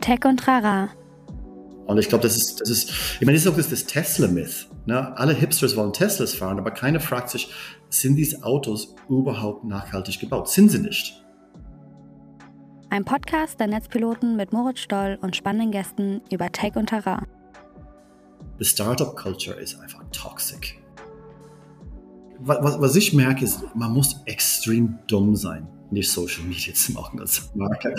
Tech und Trara. Und ich glaube, das ist, das ist, ich meine, das ist auch das, das Tesla-Myth. Ne? Alle Hipsters wollen Teslas fahren, aber keiner fragt sich, sind diese Autos überhaupt nachhaltig gebaut? Sind sie nicht? Ein Podcast der Netzpiloten mit Moritz Stoll und spannenden Gästen über Tech und Terrain. The Startup Culture ist einfach toxic. Was, was ich merke, ist, man muss extrem dumm sein, nicht Social Media zu machen als Marke.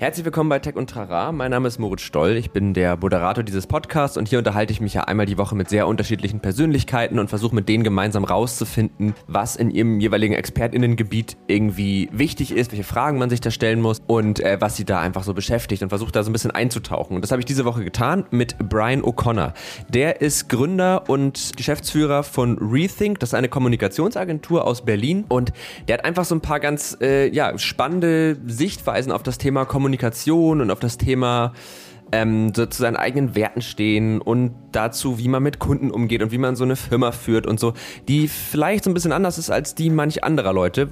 Herzlich willkommen bei Tech und Trara. Mein Name ist Moritz Stoll. Ich bin der Moderator dieses Podcasts und hier unterhalte ich mich ja einmal die Woche mit sehr unterschiedlichen Persönlichkeiten und versuche mit denen gemeinsam rauszufinden, was in ihrem jeweiligen ExpertInnengebiet irgendwie wichtig ist, welche Fragen man sich da stellen muss und äh, was sie da einfach so beschäftigt und versuche da so ein bisschen einzutauchen. Und das habe ich diese Woche getan mit Brian O'Connor. Der ist Gründer und Geschäftsführer von Rethink. Das ist eine Kommunikationsagentur aus Berlin und der hat einfach so ein paar ganz äh, ja, spannende Sichtweisen auf das Thema Kommunikation Kommunikation und auf das Thema ähm, so zu seinen eigenen Werten stehen und dazu, wie man mit Kunden umgeht und wie man so eine Firma führt und so, die vielleicht so ein bisschen anders ist als die manch anderer Leute.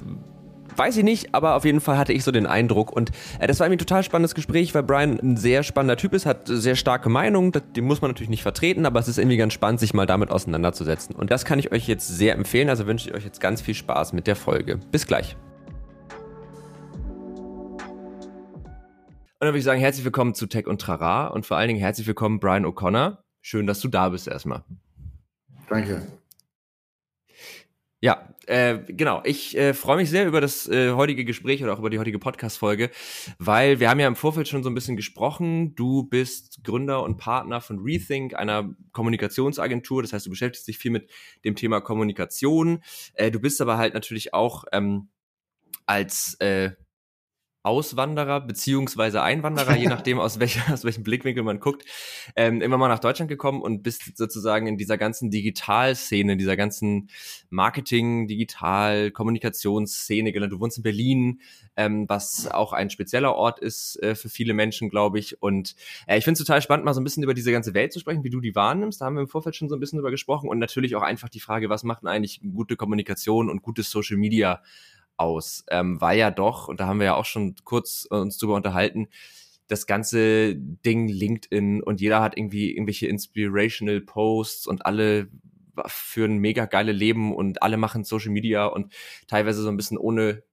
Weiß ich nicht, aber auf jeden Fall hatte ich so den Eindruck. Und äh, das war irgendwie ein total spannendes Gespräch, weil Brian ein sehr spannender Typ ist, hat sehr starke Meinungen, die muss man natürlich nicht vertreten, aber es ist irgendwie ganz spannend, sich mal damit auseinanderzusetzen. Und das kann ich euch jetzt sehr empfehlen, also wünsche ich euch jetzt ganz viel Spaß mit der Folge. Bis gleich. Dann würde ich sagen, herzlich willkommen zu Tech und Trara und vor allen Dingen herzlich willkommen Brian O'Connor. Schön, dass du da bist erstmal. Danke. Ja, äh, genau. Ich äh, freue mich sehr über das äh, heutige Gespräch oder auch über die heutige Podcast-Folge, weil wir haben ja im Vorfeld schon so ein bisschen gesprochen. Du bist Gründer und Partner von Rethink, einer Kommunikationsagentur. Das heißt, du beschäftigst dich viel mit dem Thema Kommunikation. Äh, du bist aber halt natürlich auch ähm, als äh, Auswanderer beziehungsweise Einwanderer, je nachdem aus, welcher, aus welchem Blickwinkel man guckt, ähm, immer mal nach Deutschland gekommen und bist sozusagen in dieser ganzen Digitalszene, dieser ganzen Marketing, Digital, Kommunikationsszene gelandet. Du wohnst in Berlin, ähm, was auch ein spezieller Ort ist äh, für viele Menschen, glaube ich. Und äh, ich finde es total spannend, mal so ein bisschen über diese ganze Welt zu sprechen, wie du die wahrnimmst. Da haben wir im Vorfeld schon so ein bisschen drüber gesprochen und natürlich auch einfach die Frage, was macht denn eigentlich gute Kommunikation und gutes Social Media aus, ähm, weil ja doch, und da haben wir ja auch schon kurz äh, uns drüber unterhalten, das ganze Ding LinkedIn und jeder hat irgendwie irgendwelche inspirational Posts und alle führen mega geile Leben und alle machen Social Media und teilweise so ein bisschen ohne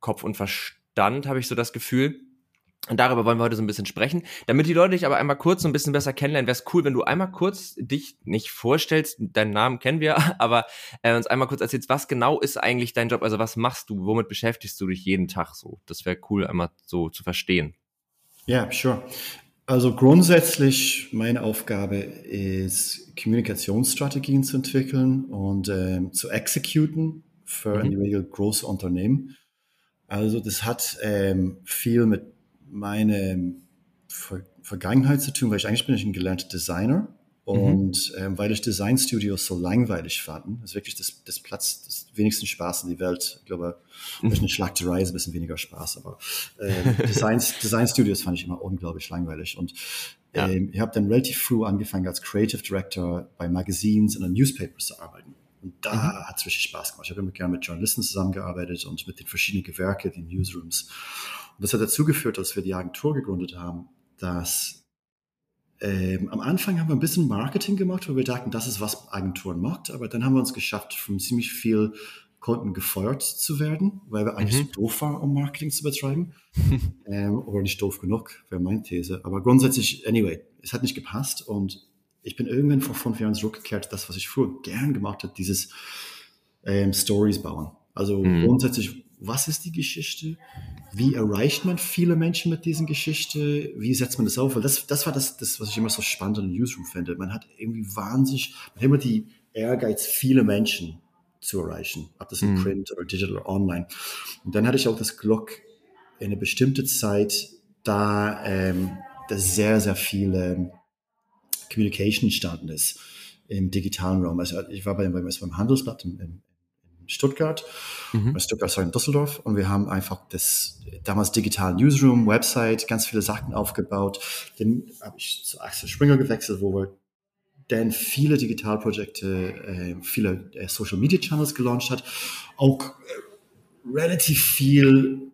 Kopf und Verstand, habe ich so das Gefühl. Und darüber wollen wir heute so ein bisschen sprechen. Damit die Leute dich aber einmal kurz so ein bisschen besser kennenlernen, wäre es cool, wenn du einmal kurz dich nicht vorstellst, deinen Namen kennen wir, aber äh, uns einmal kurz erzählst, was genau ist eigentlich dein Job? Also was machst du? Womit beschäftigst du dich jeden Tag so? Das wäre cool, einmal so zu verstehen. Ja, yeah, sure. Also grundsätzlich meine Aufgabe ist, Kommunikationsstrategien zu entwickeln und ähm, zu exekuten für mhm. in der Regel große Unternehmen. Also das hat ähm, viel mit meine Ver Vergangenheit zu tun, weil ich eigentlich bin ich ein gelernter Designer und mhm. ähm, weil ich Designstudios so langweilig fand, ist wirklich das, das Platz des wenigsten Spaß in die Welt. Ich glaube, mhm. eine Schlachterei ist ein bisschen weniger Spaß, aber äh, Designs, Designstudios fand ich immer unglaublich langweilig und ja. ähm, ich habe dann relativ früh angefangen als Creative Director bei Magazines und Newspapers zu arbeiten. Und da mhm. hat es richtig Spaß gemacht. Ich habe immer gerne mit Journalisten zusammengearbeitet und mit den verschiedenen Gewerken, den Newsrooms. Und das hat dazu geführt, dass wir die Agentur gegründet haben, dass ähm, am Anfang haben wir ein bisschen Marketing gemacht, weil wir dachten, das ist, was Agenturen macht. Aber dann haben wir uns geschafft, von ziemlich viel Kunden gefeuert zu werden, weil wir eigentlich mhm. so doof waren, um Marketing zu betreiben. ähm, oder nicht doof genug, wäre meine These. Aber grundsätzlich, anyway, es hat nicht gepasst und ich bin irgendwann vor fünf Jahren zurückgekehrt, das, was ich früher gern gemacht habe, dieses ähm, Stories bauen. Also mhm. grundsätzlich was ist die Geschichte? Wie erreicht man viele Menschen mit diesen Geschichte? Wie setzt man das auf? Weil das, das war das, das, was ich immer so spannend an Newsroom finde. Man hat irgendwie wahnsinnig, man hat immer die Ehrgeiz, viele Menschen zu erreichen. Ob das in mhm. Print oder Digital oder Online. Und dann hatte ich auch das Glück, in eine bestimmte Zeit, da, ähm, da sehr, sehr viele Communication entstanden ist im digitalen Raum. Also ich war bei, beim, beim Handelsblatt im, im Stuttgart, mhm. Stuttgart in Düsseldorf und wir haben einfach das damals digital Newsroom, Website, ganz viele Sachen aufgebaut. Dann habe ich zu Axel Springer gewechselt, wo wir dann viele Digitalprojekte, äh, viele äh, Social Media Channels gelauncht hat, auch relativ viel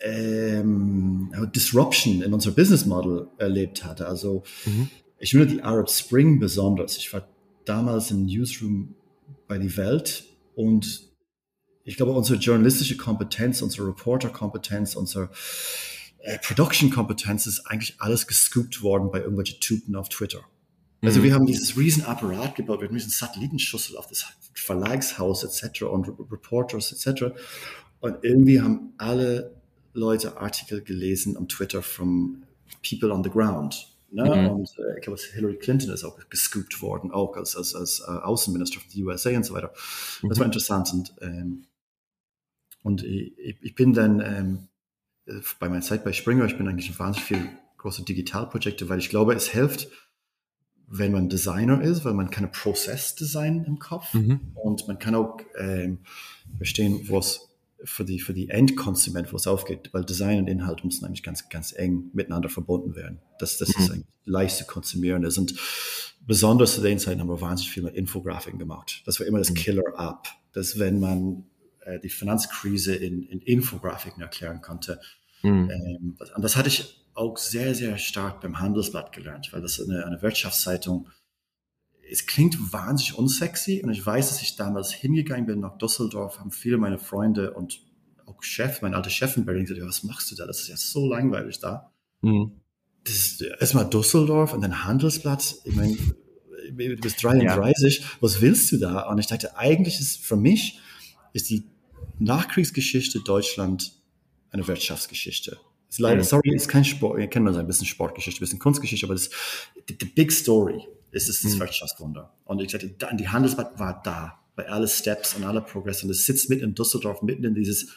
ähm, Disruption in unser Business Model erlebt hatte. Also mhm. ich finde die Arab Spring besonders. Ich war damals im Newsroom bei die Welt und ich glaube, unsere journalistische Kompetenz, unsere Reporter-Kompetenz, unsere äh, Production-Kompetenz ist eigentlich alles gescoopt worden bei irgendwelchen Typen auf Twitter. Also mhm. wir haben dieses Riesenapparat gebaut, wir haben diesen Satellitenschüssel auf das Verlagshaus etc. und Reporters etc. Und irgendwie haben alle Leute Artikel gelesen am Twitter from people on the ground. Ne? Mhm. Und äh, ich glaube, Hillary Clinton ist auch gescoopt worden, auch als, als, als uh, Außenminister von den USA und so weiter. Mhm. Das war interessant. Und, ähm, und ich, ich, bin dann ähm, bei meiner Zeit bei Springer, ich bin eigentlich in wahnsinnig viele große Digitalprojekte, weil ich glaube, es hilft, wenn man Designer ist, weil man kann Prozessdesign im Kopf mhm. und man kann auch ähm, verstehen, was für die, für die Endkonsument, wo es aufgeht, weil Design und Inhalt müssen eigentlich ganz, ganz eng miteinander verbunden werden. Das, das mhm. ist eigentlich leicht zu konsumieren ist. Und besonders zu den Zeiten haben wir wahnsinnig viel mit Infografiken gemacht. Das war immer das mhm. Killer-App, dass wenn man äh, die Finanzkrise in, in Infografiken erklären konnte. Mhm. Ähm, und das hatte ich auch sehr, sehr stark beim Handelsblatt gelernt, weil das eine, eine Wirtschaftszeitung es klingt wahnsinnig unsexy und ich weiß, dass ich damals hingegangen bin nach Düsseldorf, haben viele meine Freunde und auch Chef, mein alter Chef in Berlin gesagt, ja, was machst du da? Das ist ja so langweilig da. Mhm. Das ist erstmal Düsseldorf und dann Handelsblatt. Ich meine, du bist 33, ja. was willst du da? Und ich dachte, eigentlich ist für mich ist die Nachkriegsgeschichte Deutschland eine Wirtschaftsgeschichte. Ist leider, mhm. sorry, ist kein Sport, ihr kennt man so ein bisschen Sportgeschichte, ein bisschen Kunstgeschichte, aber das, the, the big story ist es das mhm. Wirtschaftswunder. Und ich sagte, die Handelsbank war da, bei alle Steps und alle Progress. Und es sitzt mitten in Düsseldorf, mitten in dieses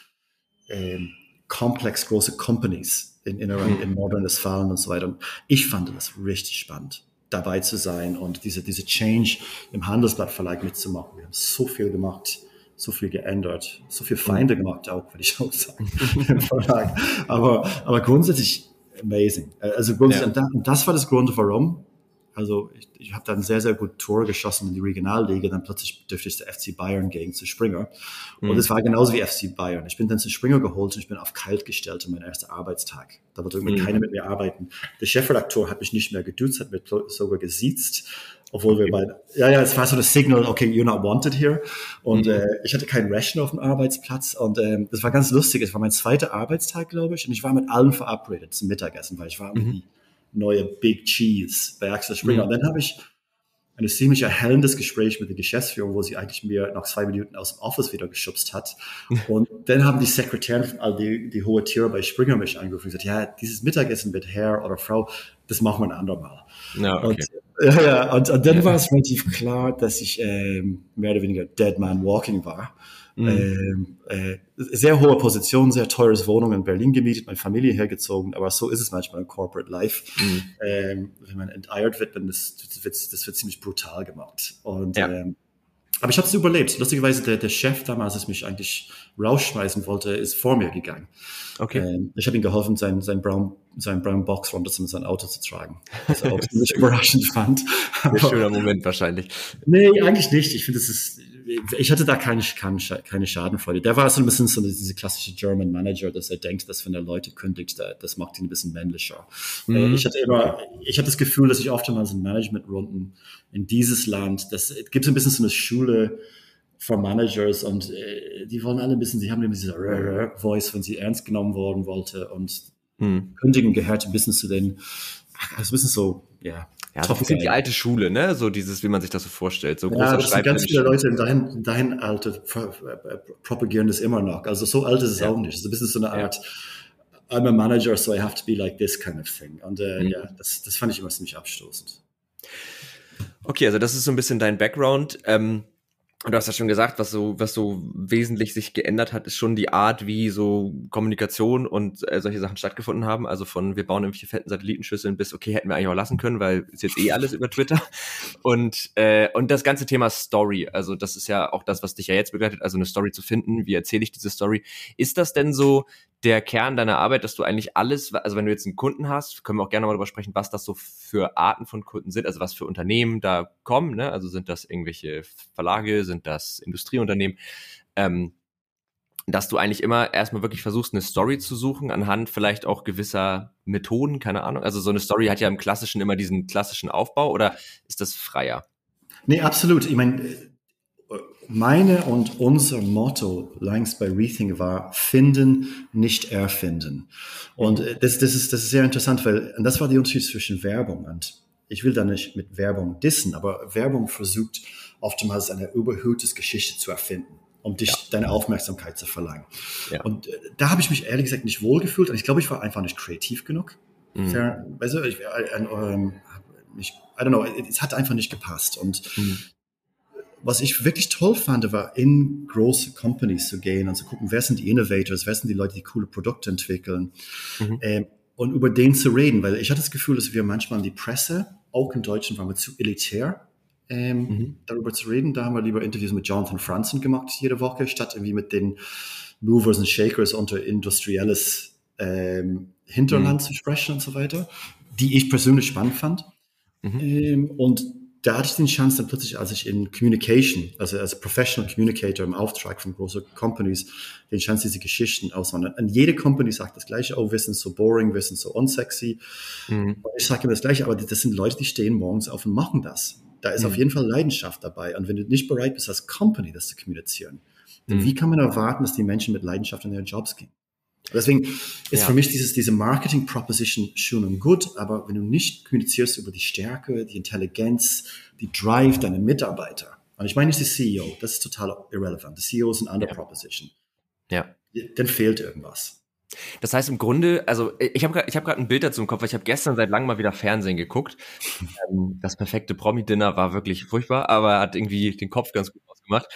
ähm, komplex große Companies in, in, mhm. in Nordrhein-Westfalen und so weiter. Und ich fand das richtig spannend, dabei zu sein und diese, diese Change im Handelsblatt Verlag mitzumachen. Wir haben so viel gemacht so viel geändert, so viel Feinde gemacht auch, würde ich auch sagen, im Verlag. Aber, aber grundsätzlich amazing. Also grundsätzlich, ja. und das war das Grund, warum also ich, ich habe dann sehr, sehr gut Tor geschossen in die Regionalliga. Dann plötzlich dürfte ich der FC Bayern gegen zu Springer. Und es mhm. war genauso wie FC Bayern. Ich bin dann zu Springer geholt und ich bin auf kalt gestellt in meinen ersten Arbeitstag. Da wollte irgendwie mhm. keiner mit mir arbeiten. Der Chefredakteur hat mich nicht mehr geduzt, hat mich sogar gesiezt. Obwohl okay. wir beide, ja, ja, es war so das Signal, okay, you're not wanted here. Und mhm. äh, ich hatte keinen Ration auf dem Arbeitsplatz und ähm, das war ganz lustig. Es war mein zweiter Arbeitstag, glaube ich, und ich war mit allen verabredet zum Mittagessen, weil ich war irgendwie mhm neue Big Cheese bei Axel Springer. Mhm. Und dann habe ich ein ziemlich erhellendes Gespräch mit der Geschäftsführung, wo sie eigentlich mir nach zwei Minuten aus dem Office wieder geschubst hat. Und dann haben die Sekretärin, also die, die hohe Tiere bei Springer mich angerufen und gesagt, ja, dieses Mittagessen mit Herr oder Frau, das machen wir ein andermal. Ja, okay. und, ja, ja, und, und dann war es relativ klar, dass ich ähm, mehr oder weniger Dead Man Walking war. Mhm. Äh, äh, sehr hohe Position, sehr teures Wohnung in Berlin gemietet, meine Familie hergezogen, aber so ist es manchmal im Corporate Life. Mhm. Ähm, wenn man enteiert wird, dann das, das, wird, das wird ziemlich brutal gemacht. Und ja. ähm, aber ich habe es überlebt. Lustigerweise, der, der Chef damals, der mich eigentlich rausschmeißen wollte, ist vor mir gegangen. Okay. Ähm, ich habe ihm geholfen, sein, sein, Brown, sein Brown Box runter zu sein Auto zu tragen. Was auch ziemlich überraschend fand. Ein schöner Moment wahrscheinlich. Nee, eigentlich nicht. Ich finde, es ist, ich hatte da keine, keine Schadenfreude. Der war so ein bisschen so diese klassische German Manager, dass er denkt, dass wenn er Leute kündigt, das macht ihn ein bisschen männlicher. Mhm. Äh, ich hatte immer, ich hatte das Gefühl, dass ich oftmals in Managementrunden in dieses Land, das gibt ein bisschen so eine Schule von Managers und äh, die wollen alle ein bisschen, sie haben immer diese Voice, wenn sie ernst genommen worden wollte und mhm. Kündigen gehört ein bisschen zu den, also ein bisschen so, ja, ja, so ein die alte Schule, ne? So dieses, wie man sich das so vorstellt. So ja, das sind ganz viele Leute in dein, dein Alter propagieren das immer noch. Also so alt ist es ja. auch nicht. Es ist ein bisschen so eine Art, ja. I'm a manager, so I have to be like this kind of thing. Und äh, mhm. ja, das, das fand ich immer ziemlich abstoßend. Okay, also das ist so ein bisschen dein Background. Ähm, du hast ja schon gesagt, was so, was so wesentlich sich geändert hat, ist schon die Art, wie so Kommunikation und äh, solche Sachen stattgefunden haben. Also von wir bauen irgendwelche fetten Satellitenschüsseln bis, okay, hätten wir eigentlich auch lassen können, weil ist jetzt eh alles über Twitter. Und, äh, und das ganze Thema Story, also das ist ja auch das, was dich ja jetzt begleitet, also eine Story zu finden. Wie erzähle ich diese Story? Ist das denn so der Kern deiner Arbeit, dass du eigentlich alles, also wenn du jetzt einen Kunden hast, können wir auch gerne mal darüber sprechen, was das so für Arten von Kunden sind, also was für Unternehmen da kommen, ne? Also sind das irgendwelche Verlage, sind das Industrieunternehmen? Ähm, dass du eigentlich immer erstmal wirklich versuchst, eine Story zu suchen, anhand vielleicht auch gewisser Methoden, keine Ahnung. Also so eine Story hat ja im Klassischen immer diesen klassischen Aufbau oder ist das freier? Nee, absolut. Ich meine, meine und unser Motto längst bei Rethink war finden, nicht erfinden. Und äh, das, das, ist, das ist sehr interessant, weil und das war der Unterschied zwischen Werbung und ich will da nicht mit Werbung dissen, aber Werbung versucht oftmals eine überhöhte Geschichte zu erfinden um dich ja. deine Aufmerksamkeit zu verlangen. Ja. Und äh, da habe ich mich ehrlich gesagt nicht wohlgefühlt und ich glaube, ich war einfach nicht kreativ genug. Mhm. Fair, weißt du, ich, äh, äh, ich, I don't know, es hat einfach nicht gepasst. Und mhm. was ich wirklich toll fand, war in große Companies zu gehen und zu gucken, wer sind die Innovators, wer sind die Leute, die coole Produkte entwickeln mhm. ähm, und über den zu reden, weil ich hatte das Gefühl, dass wir manchmal in die Presse, auch in Deutschland, waren wir zu elitär ähm, mhm. darüber zu reden. Da haben wir lieber Interviews mit Jonathan Franzen gemacht jede Woche, statt irgendwie mit den Movers und Shakers unter industrielles ähm, Hinterland mhm. zu sprechen und so weiter, die ich persönlich spannend fand. Mhm. Ähm, und da hatte ich den Chance dann plötzlich, als ich in Communication, also als Professional Communicator im Auftrag von großen Companies, den Chance, diese Geschichten auswandern. Und jede Company sagt das Gleiche, oh, wir sind so boring, wir sind so unsexy. Mhm. Ich sage immer das Gleiche, aber das sind Leute, die stehen morgens auf und machen das. Da ist mhm. auf jeden Fall Leidenschaft dabei. Und wenn du nicht bereit bist, als Company das zu kommunizieren, dann mhm. wie kann man erwarten, dass die Menschen mit Leidenschaft in ihren Jobs gehen? Deswegen ist ja. für mich dieses, diese Marketing Proposition schön und gut, aber wenn du nicht kommunizierst über die Stärke, die Intelligenz, die Drive deiner Mitarbeiter, und ich meine nicht die CEO, das ist total irrelevant. Die CEO ist ein andere ja. Proposition. Ja. Dann fehlt irgendwas. Das heißt im Grunde, also ich habe ich hab gerade ein Bild dazu im Kopf, weil ich habe gestern seit langem mal wieder Fernsehen geguckt. Ähm, das perfekte Promi-Dinner war wirklich furchtbar, aber hat irgendwie den Kopf ganz gut ausgemacht.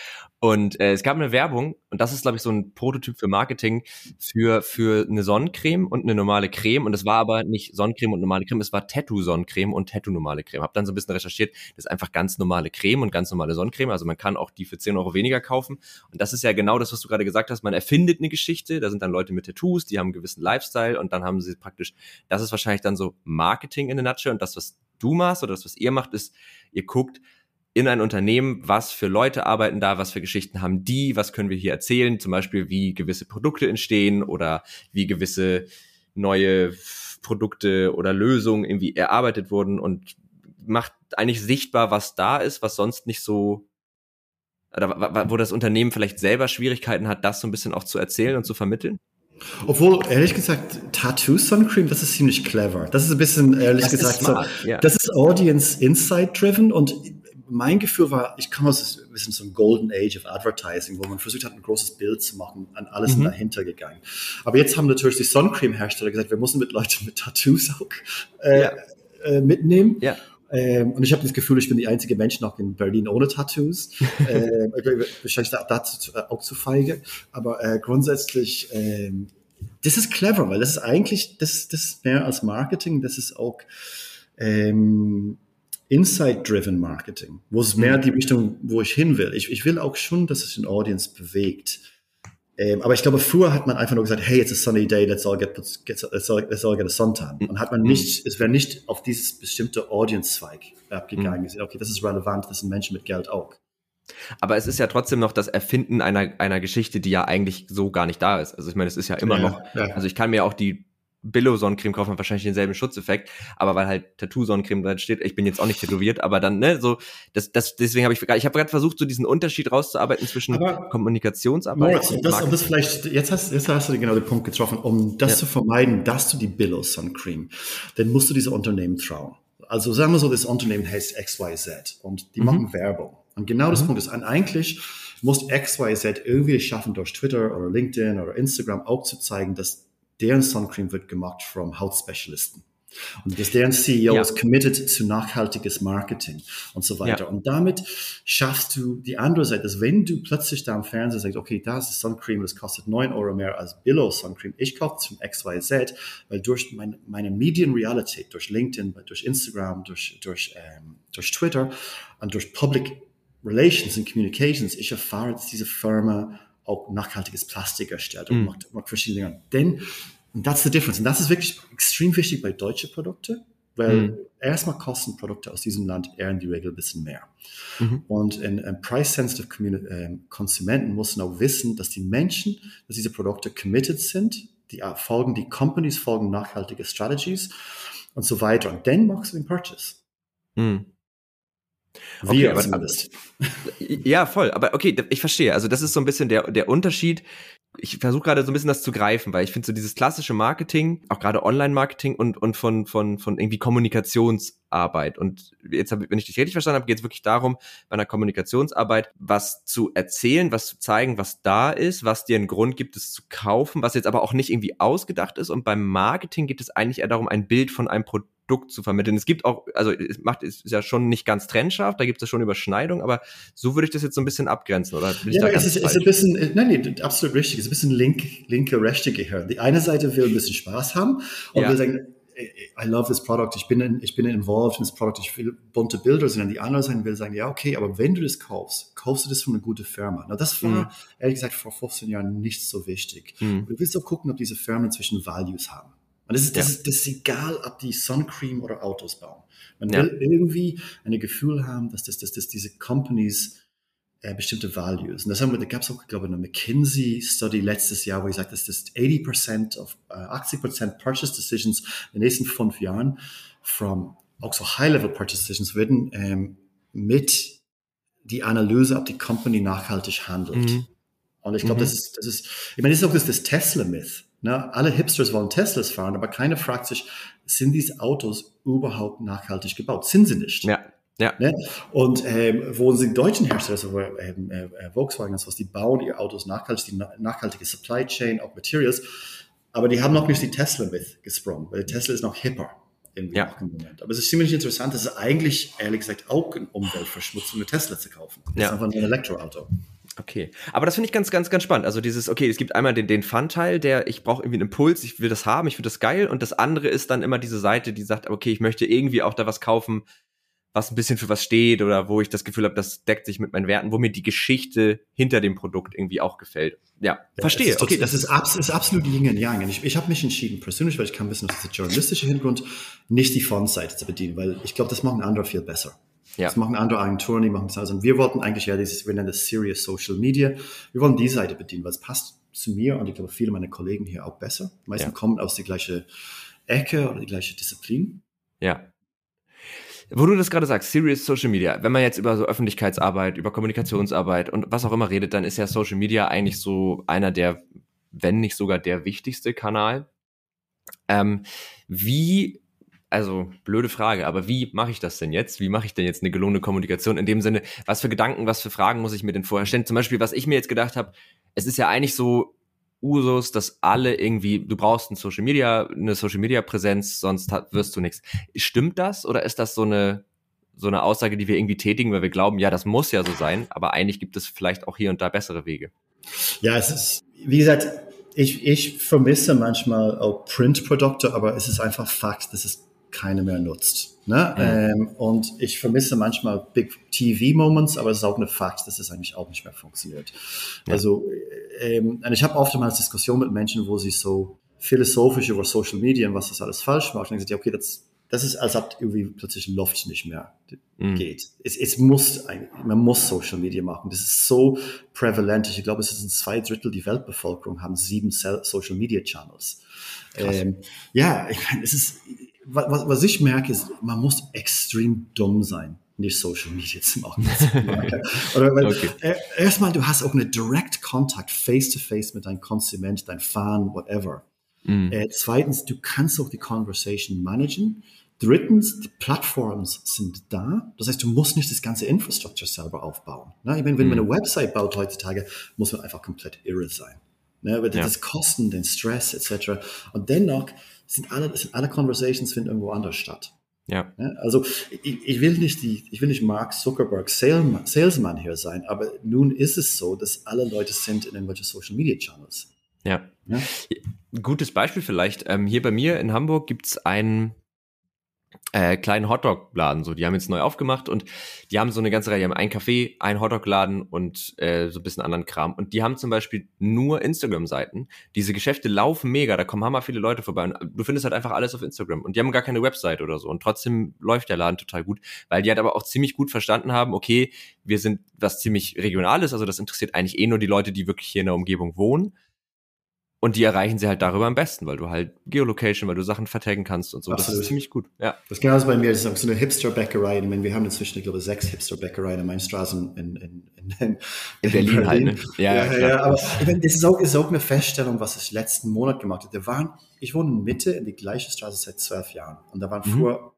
Und äh, es gab eine Werbung, und das ist, glaube ich, so ein Prototyp für Marketing, für, für eine Sonnencreme und eine normale Creme. Und es war aber nicht Sonnencreme und normale Creme, es war Tattoo-Sonnencreme und Tattoo-normale Creme. Hab dann so ein bisschen recherchiert, das ist einfach ganz normale Creme und ganz normale Sonnencreme. Also man kann auch die für 10 Euro weniger kaufen. Und das ist ja genau das, was du gerade gesagt hast. Man erfindet eine Geschichte, da sind dann Leute mit Tattoos, die haben einen gewissen Lifestyle und dann haben sie praktisch, das ist wahrscheinlich dann so Marketing in der Nutshell. Und das, was du machst oder das, was ihr macht, ist, ihr guckt, in ein Unternehmen, was für Leute arbeiten da, was für Geschichten haben die, was können wir hier erzählen, zum Beispiel wie gewisse Produkte entstehen oder wie gewisse neue Produkte oder Lösungen irgendwie erarbeitet wurden und macht eigentlich sichtbar, was da ist, was sonst nicht so oder wo das Unternehmen vielleicht selber Schwierigkeiten hat, das so ein bisschen auch zu erzählen und zu vermitteln? Obwohl, ehrlich gesagt, Tattoo Suncream, das ist ziemlich clever. Das ist ein bisschen, ehrlich das gesagt, so, ja. das ist Audience Insight driven und mein Gefühl war, ich komme aus ein bisschen so einem Golden Age of Advertising, wo man versucht hat, ein großes Bild zu machen, an alles mhm. dahinter gegangen. Aber jetzt haben natürlich die Suncream-Hersteller gesagt, wir müssen mit Leuten mit Tattoos auch äh, ja. äh, mitnehmen. Ja. Ähm, und ich habe das Gefühl, ich bin die einzige Mensch noch in Berlin ohne Tattoos. ähm, wahrscheinlich dazu auch zu feige. Aber äh, grundsätzlich, ähm, das ist clever, weil das ist eigentlich, das, das ist mehr als Marketing, das ist auch ähm, Insight-driven Marketing, wo es mehr mhm. die Richtung, wo ich hin will. Ich, ich will auch schon, dass es den Audience bewegt. Ähm, aber ich glaube, früher hat man einfach nur gesagt, hey, it's a sunny day, let's all get, get let's, all, let's all get a suntan. Und hat man mhm. nicht, es wäre nicht auf dieses bestimmte Audience-Zweig abgegangen. Mhm. Okay, das ist relevant, das sind Menschen mit Geld auch. Aber es ist ja trotzdem noch das Erfinden einer, einer Geschichte, die ja eigentlich so gar nicht da ist. Also ich meine, es ist ja immer ja, noch, ja. also ich kann mir auch die Billo-Sonnencreme kauft man wahrscheinlich denselben Schutzeffekt, aber weil halt Tattoo-Sonnencreme drin steht, ich bin jetzt auch nicht tätowiert, aber dann, ne, so, das, das, deswegen habe ich, ich habe gerade versucht, so diesen Unterschied rauszuarbeiten zwischen aber Kommunikationsarbeit Moritz, und das, und das vielleicht, jetzt hast, jetzt hast du genau den Punkt getroffen, um das ja. zu vermeiden, dass du die Billo-Sonnencreme, dann musst du diese Unternehmen trauen. Also sagen wir so, das Unternehmen heißt XYZ und die mhm. machen Werbung. Und genau das mhm. Punkt ist, eigentlich muss XYZ irgendwie schaffen, durch Twitter oder LinkedIn oder Instagram auch zu zeigen, dass deren Suncream wird gemacht von Hautspezialisten. Und dass deren CEO ja. ist committed zu nachhaltiges Marketing und so weiter. Ja. Und damit schaffst du die andere Seite, dass wenn du plötzlich da im Fernsehen sagst, okay, das ist Suncream, das kostet neun Euro mehr als Billow Suncream, ich kaufe zum XYZ, weil durch mein, meine Medienrealität, durch LinkedIn, durch Instagram, durch, durch, ähm, durch Twitter und durch Public Relations und Communications, ich erfahre, dass diese Firma auch nachhaltiges Plastik erstellt und mm. macht, macht verschiedene Dinge. Denn, und that's the difference. Und das ist wirklich extrem wichtig bei deutschen Produkten. Weil mhm. erstmal kosten Produkte aus diesem Land eher in die Regel ein bisschen mehr. Mhm. Und in, in price-sensitive äh, Konsumenten müssen auch wissen, dass die Menschen, dass diese Produkte committed sind, die äh, folgen, die Companies folgen nachhaltige Strategies und so weiter. Und dann machst du den Purchase. Mhm. Wir okay, aber, Ja, voll. Aber okay, ich verstehe. Also das ist so ein bisschen der, der Unterschied ich versuche gerade so ein bisschen das zu greifen, weil ich finde so dieses klassische Marketing, auch gerade Online-Marketing und, und von, von, von irgendwie Kommunikationsarbeit. Und jetzt, hab, wenn ich dich richtig verstanden habe, geht es wirklich darum, bei einer Kommunikationsarbeit was zu erzählen, was zu zeigen, was da ist, was dir einen Grund gibt, es zu kaufen, was jetzt aber auch nicht irgendwie ausgedacht ist. Und beim Marketing geht es eigentlich eher darum, ein Bild von einem Produkt Produkt zu vermitteln. Es gibt auch, also es macht ist ja schon nicht ganz trennscharf, da gibt es ja schon Überschneidung, aber so würde ich das jetzt so ein bisschen abgrenzen, oder? ja, es ist, ist, ein bisschen, äh, nein, nee, absolut richtig, es ist ein bisschen link, linke, rechte Gehirn. Die eine Seite will ein bisschen Spaß haben und ja. will sagen, I love this product, ich bin, in, ich bin involved in das Produkt, ich will bunte Bilder, sondern die andere Seite will sagen, ja, okay, aber wenn du das kaufst, kaufst du das von einer guten Firma. Na, das war, mhm. ehrlich gesagt, vor 15 Jahren nicht so wichtig. Mhm. Du willst auch gucken, ob diese Firmen zwischen Values haben. Und das ist, das, ja. ist, das ist egal, ob die Suncream oder Autos bauen. Man ja. will irgendwie ein Gefühl haben, dass, das, dass, dass diese Companies äh, bestimmte Values. Und das haben wir, da gab es auch, glaube ich, eine McKinsey-Study letztes Jahr, wo ich sagte, dass das 80% of, äh, 80% Purchase Decisions in den nächsten fünf Jahren from auch so High-Level Purchase Decisions werden ähm, mit die Analyse, ob die Company nachhaltig handelt. Mhm. Und ich glaube, mhm. das ist, das ist, ich meine, das ist auch das, das Tesla-Myth. Ne? Alle Hipsters wollen Teslas fahren, aber keiner fragt sich, sind diese Autos überhaupt nachhaltig gebaut? Sind sie nicht? Ja. Ja. Ne? Und ähm, wo sind deutschen Hersteller, also ähm, äh, Volkswagen und sowas, die bauen ihre Autos nachhaltig, die nachhaltige Supply Chain, auch Materials, aber die haben noch nicht die Tesla mit gesprungen, weil Tesla ist noch hipper irgendwie ja. im Moment. Aber es ist ziemlich interessant, dass es eigentlich, ehrlich gesagt, auch eine Umweltverschmutzung, eine Tesla zu kaufen. Das ja. ist einfach ein Elektroauto. Okay, aber das finde ich ganz, ganz, ganz spannend. Also dieses, okay, es gibt einmal den, den Fun-Teil, der, ich brauche irgendwie einen Impuls, ich will das haben, ich finde das geil. Und das andere ist dann immer diese Seite, die sagt, okay, ich möchte irgendwie auch da was kaufen, was ein bisschen für was steht oder wo ich das Gefühl habe, das deckt sich mit meinen Werten, wo mir die Geschichte hinter dem Produkt irgendwie auch gefällt. Ja, ja verstehe. Das ist, okay, das ist, abs ist absolut Yin und Yang. Ich, ich habe mich entschieden, persönlich, weil ich kann wissen, dass der journalistische Hintergrund, nicht die Font-Seite zu bedienen, weil ich glaube, das machen andere viel besser. Ja. Das machen andere Agenturen, die machen das alles. Und wir wollten eigentlich ja dieses, wir nennen das Serious Social Media. Wir wollen die Seite bedienen, weil es passt zu mir und ich glaube, viele meiner Kollegen hier auch besser. Die meisten ja. kommen aus der gleichen Ecke oder die gleiche Disziplin. Ja. Wo du das gerade sagst, Serious Social Media, wenn man jetzt über so Öffentlichkeitsarbeit, über Kommunikationsarbeit und was auch immer redet, dann ist ja Social Media eigentlich so einer der, wenn nicht sogar der wichtigste Kanal. Ähm, wie also blöde Frage, aber wie mache ich das denn jetzt? Wie mache ich denn jetzt eine gelungene Kommunikation? In dem Sinne, was für Gedanken, was für Fragen muss ich mir denn vorher stellen? Zum Beispiel, was ich mir jetzt gedacht habe, es ist ja eigentlich so Usus, dass alle irgendwie, du brauchst ein Social Media, eine Social Media Präsenz, sonst wirst du nichts. Stimmt das oder ist das so eine so eine Aussage, die wir irgendwie tätigen, weil wir glauben, ja, das muss ja so sein, aber eigentlich gibt es vielleicht auch hier und da bessere Wege. Ja, es ist, wie gesagt, ich, ich vermisse manchmal auch Print-Produkte, aber es ist einfach Fakt, dass es keine mehr nutzt. Ne? Ja. Ähm, und ich vermisse manchmal Big TV-Moments, aber es ist auch eine Fakt, dass es eigentlich auch nicht mehr funktioniert. Ja. Also, ähm, und ich habe oftmals Diskussionen mit Menschen, wo sie so philosophisch über Social Media und was das alles falsch macht. Und ich sage, okay, das, das ist, als ob irgendwie plötzlich Luft nicht mehr mhm. geht. Es, es muss, man muss Social Media machen. Das ist so prävalent. Ich glaube, es sind zwei Drittel der Weltbevölkerung haben sieben Social Media Channels. Ähm, ja, ich meine, es ist, was, was ich merke, ist, man muss extrem dumm sein, nicht Social Media zu machen. Oder okay. äh, erstmal, du hast auch eine Direct Contact face-to-face mit deinem Konsument, dein Fan, whatever. Mm. Äh, zweitens, du kannst auch die Conversation managen. Drittens, die Plattforms sind da. Das heißt, du musst nicht das ganze Infrastructure selber aufbauen. Ne? Ich meine, wenn mm. man eine Website baut heutzutage, muss man einfach komplett irre sein. Ne? Weil ja. das Kosten, den Stress etc. Und dennoch, sind alle, sind alle Conversations finden irgendwo anders statt. Ja. Also ich, ich, will nicht die, ich will nicht Mark Zuckerberg Salesman, hier sein, aber nun ist es so, dass alle Leute sind in irgendwelchen Social Media Channels. Ja. ja? Gutes Beispiel vielleicht. Ähm, hier bei mir in Hamburg gibt es ein äh, kleinen Hotdog-Laden. So, die haben jetzt neu aufgemacht und die haben so eine ganze Reihe, die haben ein Café, ein Hotdog-Laden und äh, so ein bisschen anderen Kram. Und die haben zum Beispiel nur Instagram-Seiten. Diese Geschäfte laufen mega, da kommen hammer viele Leute vorbei. Und du findest halt einfach alles auf Instagram. Und die haben gar keine Website oder so. Und trotzdem läuft der Laden total gut, weil die halt aber auch ziemlich gut verstanden haben, okay, wir sind was ziemlich Regionales, also das interessiert eigentlich eh nur die Leute, die wirklich hier in der Umgebung wohnen. Und die erreichen sie halt darüber am besten, weil du halt Geolocation, weil du Sachen vertaggen kannst und so. Absolut. Das ist ziemlich gut. Ja. Das ist genauso bei mir. Das ist so eine Hipster-Bäckerei. Ich meine, wir haben inzwischen, ich glaube, sechs Hipster-Bäckereien in meinen Straßen in, in, in, in, in Berlin, Berlin, halt. Ne? Ja, ja, ja, ja aber ich meine, das ist, auch, ist auch eine Feststellung, was ich letzten Monat gemacht habe. Da waren, ich wohne in Mitte in die gleiche Straße seit zwölf Jahren. Und da waren mhm. vor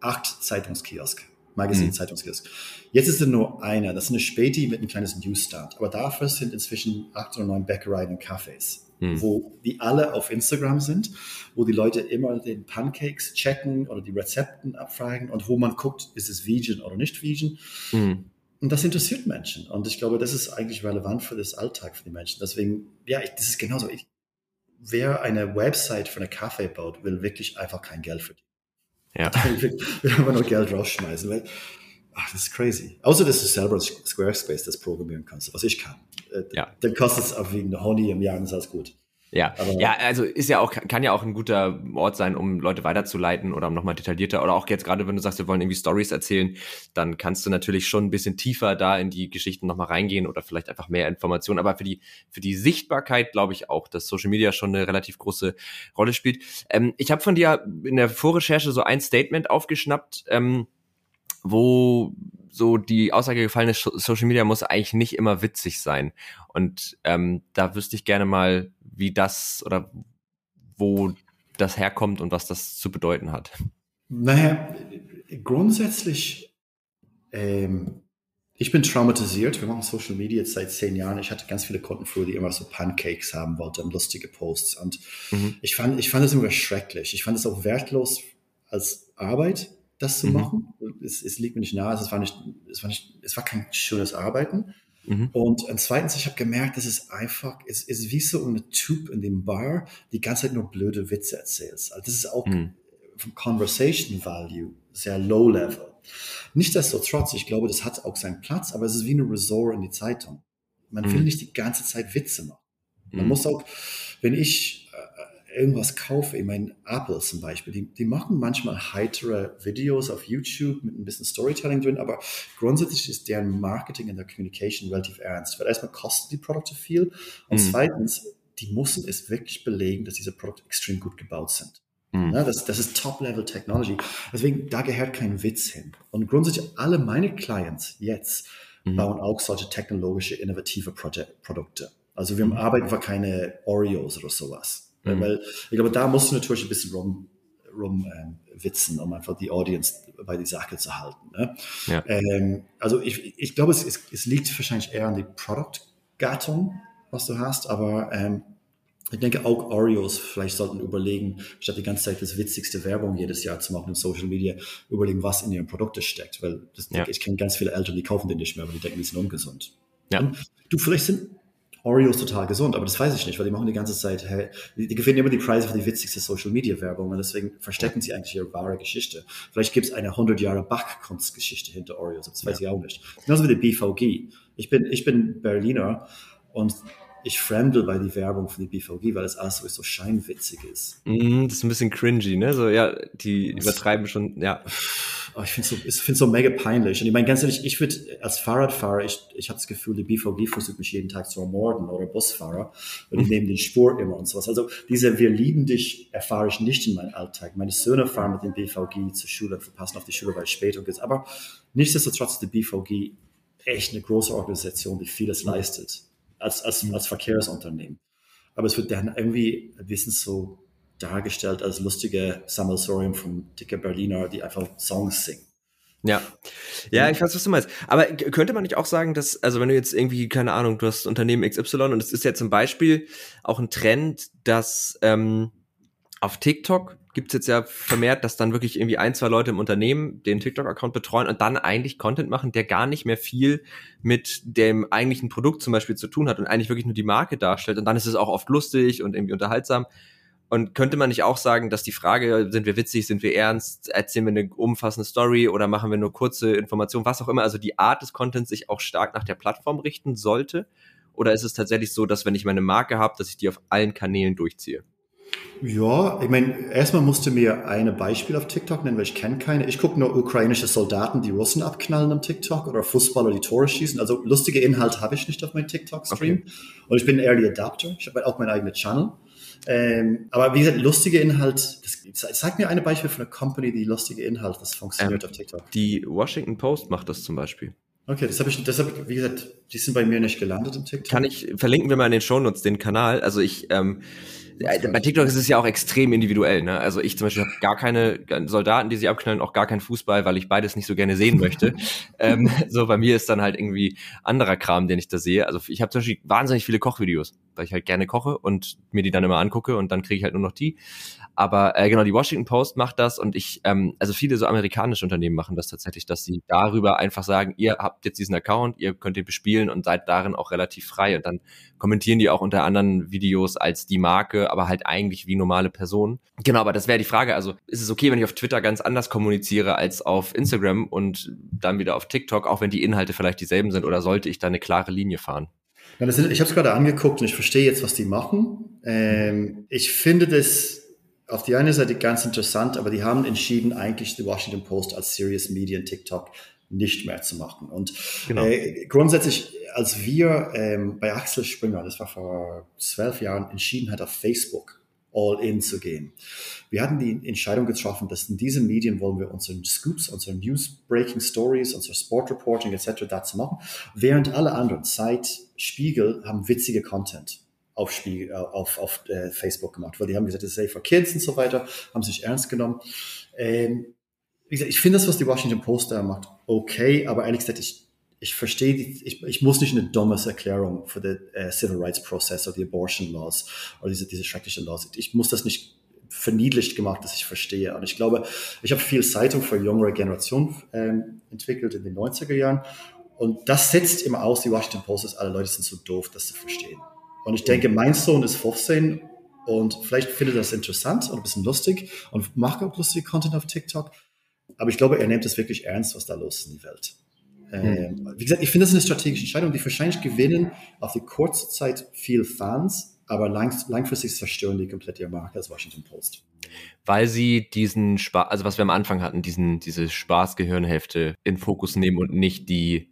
acht Zeitungskioske. Magazin-Zeitungskiosk. Mhm. Jetzt ist es nur einer. Das ist eine Späti mit einem kleines Newsstand. Aber dafür sind inzwischen acht oder neun Bäckereien und Cafés hm. wo die alle auf Instagram sind, wo die Leute immer den Pancakes checken oder die Rezepten abfragen und wo man guckt, ist es vegan oder nicht vegan. Hm. Und das interessiert Menschen. Und ich glaube, das ist eigentlich relevant für das Alltag für die Menschen. Deswegen, ja, ich, das ist genauso. Ich, wer eine Website für eine Kaffee baut, will wirklich einfach kein Geld verdienen. Ja. will, will einfach nur Geld rausschmeißen. Weil, ach, das ist crazy. Außer, dass du selber Squarespace das programmieren kannst, was ich kann. Äh, ja. dann kostet es auch wegen der Honey im Jahr und ist alles gut. Ja, Aber ja, also ist ja auch, kann ja auch ein guter Ort sein, um Leute weiterzuleiten oder um nochmal detaillierter oder auch jetzt gerade, wenn du sagst, wir wollen irgendwie Stories erzählen, dann kannst du natürlich schon ein bisschen tiefer da in die Geschichten nochmal reingehen oder vielleicht einfach mehr Informationen. Aber für die, für die Sichtbarkeit glaube ich auch, dass Social Media schon eine relativ große Rolle spielt. Ähm, ich habe von dir in der Vorrecherche so ein Statement aufgeschnappt, ähm, wo so die Aussage gefallen ist, Social Media muss eigentlich nicht immer witzig sein. Und ähm, da wüsste ich gerne mal, wie das oder wo das herkommt und was das zu bedeuten hat. Naja, grundsätzlich, ähm, ich bin traumatisiert. Wir machen Social Media jetzt seit zehn Jahren. Ich hatte ganz viele Kunden früher, die immer so Pancakes haben wollten und lustige Posts. Und mhm. ich fand, ich fand es immer schrecklich. Ich fand es auch wertlos als Arbeit das zu mhm. machen. Es, es, liegt mir nicht nahe, es war nicht, es war nicht, es war kein schönes Arbeiten. Mhm. Und zweitens, ich habe gemerkt, dass es einfach, es ist wie so ein Typ in dem Bar, die ganze Zeit nur blöde Witze erzählt. Also das ist auch mhm. vom Conversation Value sehr low level. Nichtsdestotrotz, ich glaube, das hat auch seinen Platz, aber es ist wie eine Resort in die Zeitung. Man will mhm. nicht die ganze Zeit Witze machen. Man mhm. muss auch, wenn ich irgendwas kaufe, ich meine Apple zum Beispiel, die, die machen manchmal heitere Videos auf YouTube mit ein bisschen Storytelling drin, aber grundsätzlich ist deren Marketing in der Communication relativ ernst, weil erstmal kosten die Produkte viel und mhm. zweitens, die müssen es wirklich belegen, dass diese Produkte extrem gut gebaut sind. Mhm. Ja, das, das ist Top-Level-Technology. Deswegen, da gehört kein Witz hin. Und grundsätzlich alle meine Clients jetzt mhm. bauen auch solche technologische, innovative Projek Produkte. Also wir mhm. arbeiten für keine Oreos oder sowas. Mhm. Weil ich glaube, da musst du natürlich ein bisschen rum, rum ähm, witzen, um einfach die Audience bei die Sache zu halten. Ne? Ja. Ähm, also ich, ich glaube, es, es, es, liegt wahrscheinlich eher an die Produktgattung, was du hast, aber ähm, ich denke auch Oreos vielleicht sollten überlegen, statt die ganze Zeit das witzigste Werbung jedes Jahr zu machen in Social Media, überlegen, was in ihren Produkten steckt. Weil das, ja. ich kenne ganz viele Eltern, die kaufen den nicht mehr, weil die denken, die sind ungesund. Ja. Und du, vielleicht sind Oreos total gesund, aber das weiß ich nicht, weil die machen die ganze Zeit, hey, die, die gewinnen immer die Preise für die witzigste Social Media Werbung und deswegen verstecken sie eigentlich ihre wahre Geschichte. Vielleicht gibt es eine 100 Jahre Backkunstgeschichte hinter Oreos, das weiß ja. ich auch nicht. Genauso wie die BVG. Ich bin, ich bin Berliner und ich fremdel bei die Werbung für die BVG, weil das alles so, scheinwitzig ist. Mm, das ist ein bisschen cringy, ne? So, ja, die übertreiben schon, ja. Oh, ich finde es so, so mega peinlich. Und ich meine, ganz ehrlich, ich würde als Fahrradfahrer, ich, ich habe das Gefühl, die BVG versucht mich jeden Tag zu ermorden oder Busfahrer. Und die mhm. nehmen den Spur immer und sowas. Also diese Wir lieben dich erfahre ich nicht in meinem Alltag. Meine Söhne fahren mit dem BVG zur Schule, verpassen auf die Schule, weil es später ist. Aber nichtsdestotrotz ist die BVG echt eine große Organisation, die vieles mhm. leistet als, als, als Verkehrsunternehmen. Aber es wird dann irgendwie ein bisschen so dargestellt als lustige Sammelsorium von dicke Berliner, die einfach Songs singen. Ja. Ja, ich weiß, was du meinst. Aber könnte man nicht auch sagen, dass, also wenn du jetzt irgendwie, keine Ahnung, du hast Unternehmen XY und es ist ja zum Beispiel auch ein Trend, dass ähm, auf TikTok gibt's jetzt ja vermehrt, dass dann wirklich irgendwie ein, zwei Leute im Unternehmen den TikTok-Account betreuen und dann eigentlich Content machen, der gar nicht mehr viel mit dem eigentlichen Produkt zum Beispiel zu tun hat und eigentlich wirklich nur die Marke darstellt. Und dann ist es auch oft lustig und irgendwie unterhaltsam. Und könnte man nicht auch sagen, dass die Frage, sind wir witzig, sind wir ernst, erzählen wir eine umfassende Story oder machen wir nur kurze Informationen, was auch immer, also die Art des Contents sich auch stark nach der Plattform richten sollte? Oder ist es tatsächlich so, dass wenn ich meine Marke habe, dass ich die auf allen Kanälen durchziehe? Ja, ich meine, erstmal musste mir ein Beispiel auf TikTok nennen, weil ich kenne keine. Ich gucke nur ukrainische Soldaten, die Russen abknallen am TikTok oder Fußballer, die Tore schießen. Also lustige Inhalte habe ich nicht auf meinem TikTok-Stream. Okay. Und ich bin ein Early Adapter. Ich habe auch meinen eigenen Channel. Ähm, aber wie gesagt, lustige Inhalt, das, sag mir ein Beispiel von einer Company, die lustige Inhalt, das funktioniert ähm, auf TikTok. Die Washington Post macht das zum Beispiel. Okay, das habe ich, das wie gesagt, die sind bei mir nicht gelandet im TikTok. Kann ich, verlinken wir mal in den Shownotes den Kanal. Also ich, ähm, bei TikTok ist es ja auch extrem individuell. Ne? Also ich zum Beispiel habe gar keine Soldaten, die sich abknallen, auch gar keinen Fußball, weil ich beides nicht so gerne sehen möchte. ähm, so bei mir ist dann halt irgendwie anderer Kram, den ich da sehe. Also ich habe zum Beispiel wahnsinnig viele Kochvideos, weil ich halt gerne koche und mir die dann immer angucke und dann kriege ich halt nur noch die. Aber äh, genau, die Washington Post macht das und ich, ähm, also viele so amerikanische Unternehmen machen das tatsächlich, dass sie darüber einfach sagen, ihr habt jetzt diesen Account, ihr könnt ihn bespielen und seid darin auch relativ frei. Und dann kommentieren die auch unter anderen Videos als die Marke, aber halt eigentlich wie normale Personen. Genau, aber das wäre die Frage. Also ist es okay, wenn ich auf Twitter ganz anders kommuniziere als auf Instagram und dann wieder auf TikTok, auch wenn die Inhalte vielleicht dieselben sind, oder sollte ich da eine klare Linie fahren? Ja, sind, ich habe es gerade angeguckt und ich verstehe jetzt, was die machen. Ähm, ich finde das auf die eine Seite ganz interessant, aber die haben entschieden, eigentlich die Washington Post als Serious Media TikTok nicht mehr zu machen. Und genau. äh, grundsätzlich, als wir ähm, bei Axel Springer, das war vor zwölf Jahren, entschieden hat, auf Facebook all in zu gehen. Wir hatten die Entscheidung getroffen, dass in diesen Medien wollen wir unsere Scoops, unsere News Breaking Stories, unser Sport Reporting etc. dazu machen, während alle anderen, Zeit, Spiegel, haben witzige Content auf, Spiel, äh, auf, auf äh, Facebook gemacht, weil die haben gesagt, das ist safe for kids und so weiter, haben sich ernst genommen. Ähm, wie gesagt, ich finde das, was die Washington Post da macht, okay, aber ehrlich gesagt, ich, ich verstehe, ich, ich muss nicht eine Erklärung für den äh, Civil Rights Prozess oder die Abortion Laws oder diese, diese schrecklichen Laws. Ich muss das nicht verniedlicht gemacht, dass ich verstehe. Und ich glaube, ich habe viel Zeitung für jüngere Generation ähm, entwickelt in den 90er Jahren. Und das setzt immer aus, die Washington Post, dass alle Leute sind so doof, das zu verstehen. Und ich denke, mein Sohn ist 15 und vielleicht findet er das interessant und ein bisschen lustig und macht auch lustige Content auf TikTok. Aber ich glaube, er nimmt es wirklich ernst, was da los ist in die Welt. Ähm, wie gesagt, ich finde das eine strategische Entscheidung, die wahrscheinlich gewinnen auf die kurze Zeit viel Fans, aber lang, langfristig zerstören die komplett ihre Marke als Washington Post. Weil sie diesen Spaß, also was wir am Anfang hatten, diesen, diese Spaßgehirnhälfte in Fokus nehmen und nicht die,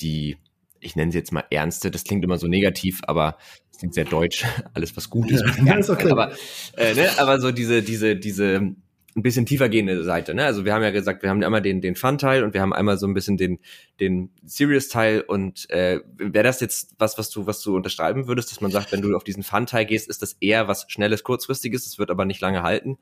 die ich nenne sie jetzt mal ernste, das klingt immer so negativ, aber es klingt sehr deutsch, alles was gut ist. Ja, ist okay. aber, äh, ne, aber so diese, diese, diese ein bisschen tiefer gehende Seite. Ne? Also wir haben ja gesagt, wir haben einmal den, den Fun-Teil und wir haben einmal so ein bisschen den, den Serious-Teil. Und äh, wäre das jetzt was, was du, was du unterschreiben würdest, dass man sagt, wenn du auf diesen Fun-Teil gehst, ist das eher was Schnelles, Kurzfristiges, es wird aber nicht lange halten?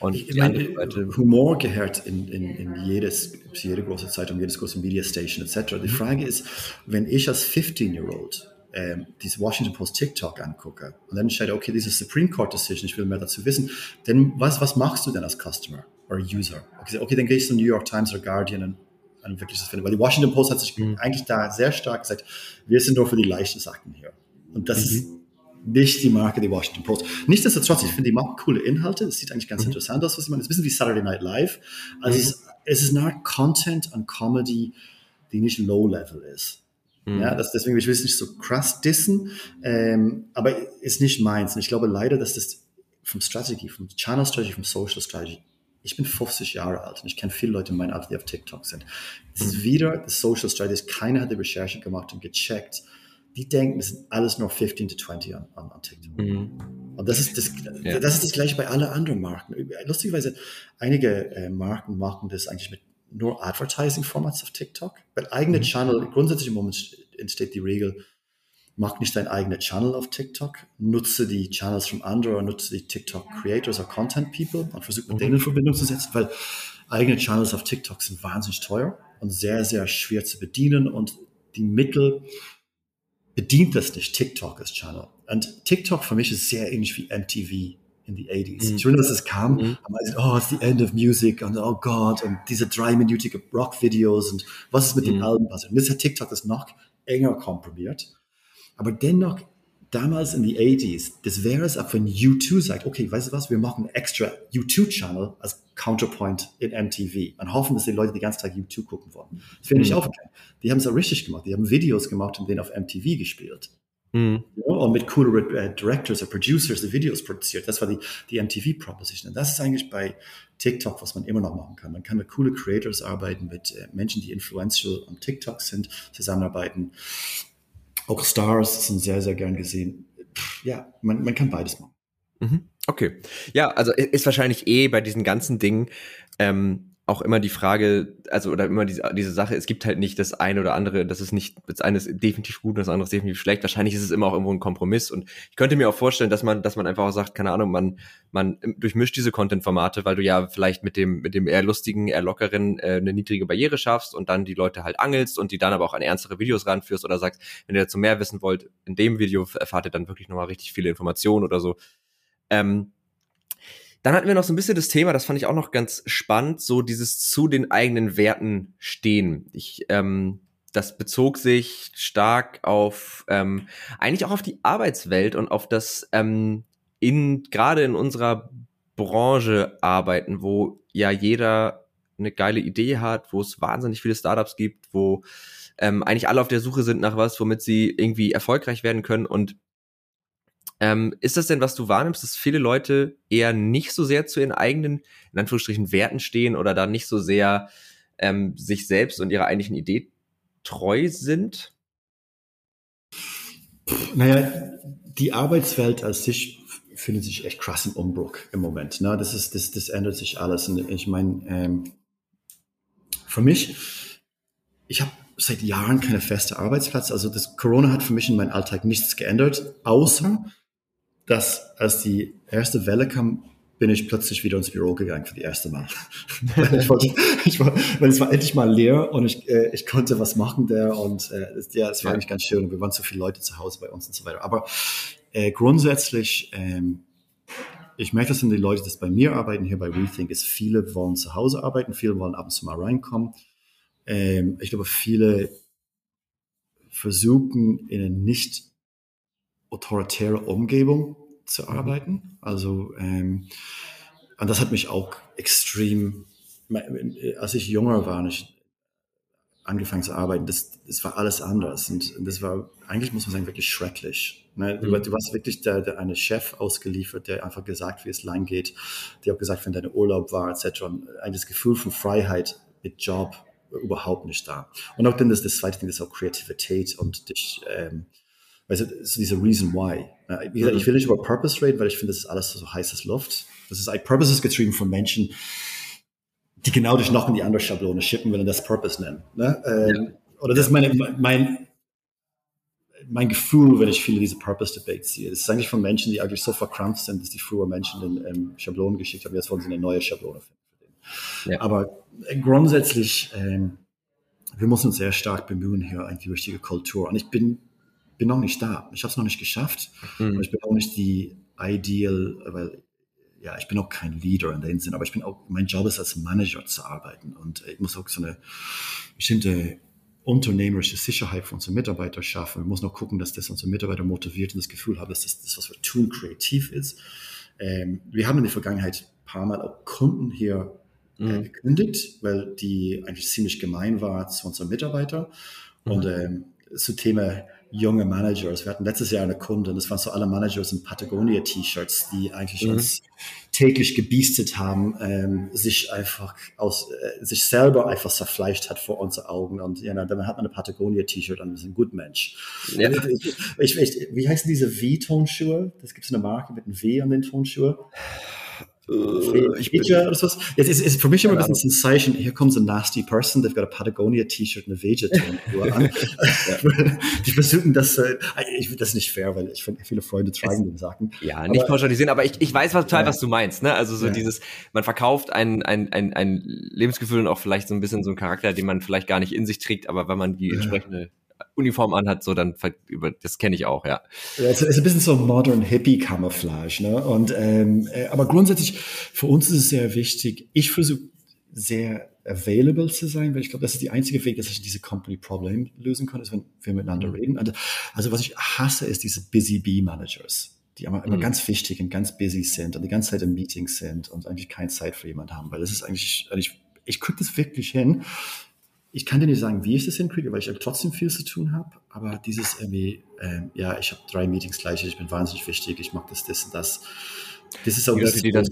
Und ich meine, Humor gehört in, in, in jedes, jede große Zeitung, jedes große Media Station etc. Die mhm. Frage ist, wenn ich als 15-Year-Old ähm, diese Washington Post TikTok angucke und dann entscheide, okay, diese Supreme Court Decision, ich will mehr dazu wissen, dann was, was machst du denn als Customer oder User? Okay, okay dann gehe ich zu New York Times oder Guardian und, und wirklich das finde. Weil die Washington Post hat sich mhm. eigentlich da sehr stark gesagt, wir sind nur für die leichten Sachen hier. Und das mhm. ist nicht die Marke, die Washington Post. Nichtsdestotrotz, ich finde, die machen coole Inhalte. Es sieht eigentlich ganz mhm. interessant aus, was sie machen. Es ist ein bisschen wie Saturday Night Live. Also mhm. es, ist, es ist eine Content und Comedy, die nicht low-level ist. Mhm. Ja, das, deswegen, ich will es nicht so krass dissen, ähm, aber ist nicht meins. Und ich glaube leider, dass das vom Strategy, vom Channel Strategy, vom Social Strategy, ich bin 50 Jahre alt und ich kenne viele Leute in meinem Alter, die auf TikTok sind. Es ist mhm. wieder das Social Strategy. Keiner hat die Recherche gemacht und gecheckt, die denken, das sind alles nur 15 to 20 an, an, an TikTok. Mhm. Und das ist das, ja. das ist das gleiche bei allen anderen Marken. Lustigerweise, einige äh, Marken machen das eigentlich mit nur Advertising-Formats auf TikTok. Bei eigene mhm. Channel, grundsätzlich im Moment entsteht die Regel, mach nicht dein eigener Channel auf TikTok, nutze die Channels von anderen, nutze die TikTok Creators oder Content People und versuche mit mhm. denen in Verbindung zu setzen, weil eigene Channels auf TikTok sind wahnsinnig teuer und sehr, sehr schwer zu bedienen und die Mittel, bedient das nicht TikTok als Channel. Und TikTok für mich ist sehr ähnlich wie MTV in die 80s. Mhm. Ich dass es kam, mhm. gesagt, oh, it's the end of music und oh Gott und diese dreiminütige Rock-Videos und was ist mit mhm. den Alben passiert. Und jetzt hat TikTok das noch enger komprimiert. Aber dennoch damals in die 80s, das wäre es, ab wenn U2 sagt, okay, weißt du was, wir machen einen extra U2-Channel als Counterpoint in MTV und hoffen, dass die Leute die ganze Zeit U2 gucken wollen. Das wäre nicht mhm. aufgegangen. Die haben es auch richtig gemacht. Die haben Videos gemacht und den auf MTV gespielt. Mhm. Ja, und mit coole äh, Directors oder Producers die Videos produziert. Das war die, die MTV-Proposition. Und das ist eigentlich bei TikTok, was man immer noch machen kann. Man kann mit coole Creators arbeiten, mit äh, Menschen, die influential am TikTok sind, zusammenarbeiten. Auch Stars sind sehr, sehr gern gesehen. Ja, man, man kann beides machen. Mhm. Okay. Ja, also ist wahrscheinlich eh bei diesen ganzen Dingen ähm, auch immer die Frage, also oder immer diese, diese Sache, es gibt halt nicht das eine oder andere, das ist nicht, das eine ist definitiv gut und das andere ist definitiv schlecht. Wahrscheinlich ist es immer auch irgendwo ein Kompromiss. Und ich könnte mir auch vorstellen, dass man, dass man einfach auch sagt, keine Ahnung, man, man durchmischt diese Content-Formate, weil du ja vielleicht mit dem, mit dem eher lustigen, eher lockeren äh, eine niedrige Barriere schaffst und dann die Leute halt angelst und die dann aber auch an ernstere Videos ranführst oder sagst, wenn ihr dazu mehr wissen wollt, in dem Video erfahrt ihr dann wirklich nochmal richtig viele Informationen oder so. Ähm, dann hatten wir noch so ein bisschen das Thema, das fand ich auch noch ganz spannend, so dieses zu den eigenen Werten stehen. Ich, ähm, das bezog sich stark auf ähm, eigentlich auch auf die Arbeitswelt und auf das ähm, in gerade in unserer Branche arbeiten, wo ja jeder eine geile Idee hat, wo es wahnsinnig viele Startups gibt, wo ähm, eigentlich alle auf der Suche sind nach was, womit sie irgendwie erfolgreich werden können und ähm, ist das denn, was du wahrnimmst, dass viele Leute eher nicht so sehr zu ihren eigenen, in Anführungsstrichen, Werten stehen oder da nicht so sehr ähm, sich selbst und ihrer eigentlichen Idee treu sind? Naja, die Arbeitswelt als sich findet sich echt krass im Umbruch im Moment. Ne? Das, ist, das, das ändert sich alles. Und ich meine, ähm, für mich, ich habe seit Jahren keine feste Arbeitsplatz. Also das Corona hat für mich in meinem Alltag nichts geändert, außer dass als die erste Welle kam, bin ich plötzlich wieder ins Büro gegangen für die erste Mal. ich wollte, ich war, weil es war endlich mal leer und ich, äh, ich konnte was machen der und äh, ja, es war ja. eigentlich ganz schön. Wir waren so viele Leute zu Hause bei uns und so weiter. Aber äh, grundsätzlich, ähm, ich merke, das sind die Leute, die bei mir arbeiten, hier bei Rethink, ist viele wollen zu Hause arbeiten, viele wollen ab und zu mal reinkommen. Ähm, ich glaube, viele versuchen in eine nicht autoritäre Umgebung zu arbeiten. Also ähm, und das hat mich auch extrem, als ich jünger war, ich angefangen zu arbeiten, das, das war alles anders und, das war eigentlich muss man sagen wirklich schrecklich. Ne? Du, mhm. du warst wirklich der, der eine Chef ausgeliefert, der einfach gesagt, wie es lang geht, der auch gesagt, wenn deine Urlaub war etc. Und das Gefühl von Freiheit mit Job überhaupt nicht da. Und auch dann das, das zweite Ding ist auch Kreativität und dich ähm, weißt du, das ist diese Reason why. Wie gesagt, ich will nicht über Purpose reden, weil ich finde, das ist alles so heißes Luft. Das ist ein Purpose ist getrieben von Menschen, die genau dich noch in die andere Schablone schippen, wenn das Purpose nennen. Ne? Ähm, ja. Oder das ist meine, mein, mein Gefühl, wenn ich viele diese Purpose-Debates sehe. Das ist eigentlich von Menschen, die eigentlich so verkrampft sind, dass die früher Menschen in ähm, Schablonen geschickt haben. Jetzt wollen sie eine neue Schablone finden. Ja. Aber äh, grundsätzlich, ähm, wir müssen uns sehr stark bemühen, hier eine richtige Kultur. Und ich bin bin noch nicht da. Ich habe es noch nicht geschafft. Mhm. Ich bin auch nicht die Ideal, weil ja, ich bin auch kein Leader in dem Sinn, aber ich bin auch, mein Job ist als Manager zu arbeiten und ich muss auch so eine bestimmte unternehmerische Sicherheit für unsere Mitarbeiter schaffen. Wir müssen auch gucken, dass das unsere Mitarbeiter motiviert und das Gefühl haben, dass das, das was wir tun, kreativ ist. Ähm, wir haben in der Vergangenheit ein paar Mal auch Kunden hier äh, mhm. gekündigt, weil die eigentlich ziemlich gemein war zu unseren Mitarbeitern. Mhm. Und ähm, zu Thema junge Managers. Wir hatten letztes Jahr eine Kunde, das waren so alle Managers in Patagonia-T-Shirts, die eigentlich mhm. uns täglich gebiestet haben, ähm, sich einfach aus, äh, sich selber einfach zerfleischt hat vor unseren Augen. Und ja, dann hat man eine Patagonia-T-Shirt und ist ein gut Mensch. Ja. Ich, ich, ich, wie heißen diese V-Tonschuhe? Das gibt es eine Marke mit einem W an den Tonschuhen. Uh, ich bin, oder sowas. Jetzt ist, ist für mich immer ein bisschen ein Zeichen, here comes a nasty person, they've got a Patagonia T-Shirt und eine Vegeton an. die versuchen das, äh, ich, das ist nicht fair, weil ich finde, viele Freunde tragen den Sachen. Ja, nicht pauschalisieren, aber ich, ich weiß was, total, ja. was du meinst, ne? Also so ja. dieses, man verkauft ein, ein, ein, ein Lebensgefühl und auch vielleicht so ein bisschen so einen Charakter, den man vielleicht gar nicht in sich trägt, aber wenn man die entsprechende Uniform anhat, so dann über das kenne ich auch, ja. ja es ist ein bisschen so modern Hippie Camouflage, ne? Und ähm, äh, aber grundsätzlich für uns ist es sehr wichtig. Ich versuche sehr available zu sein, weil ich glaube, das ist die einzige Weg, dass ich diese Company Problem lösen kann, ist, wenn wir miteinander mhm. reden. Also, also, was ich hasse, ist diese Busy Bee Managers, die immer, immer mhm. ganz wichtig und ganz busy sind und die ganze Zeit in Meetings sind und eigentlich keine Zeit für jemanden haben, weil das ist eigentlich, also ich, ich kriege das wirklich hin. Ich kann dir nicht sagen, wie ich das hinkriege, weil ich trotzdem viel zu tun habe, aber dieses irgendwie, ähm, ja, ich habe drei Meetings gleich, ich bin wahnsinnig wichtig, ich mag das, das und das. Das ist auch die Leute, die das,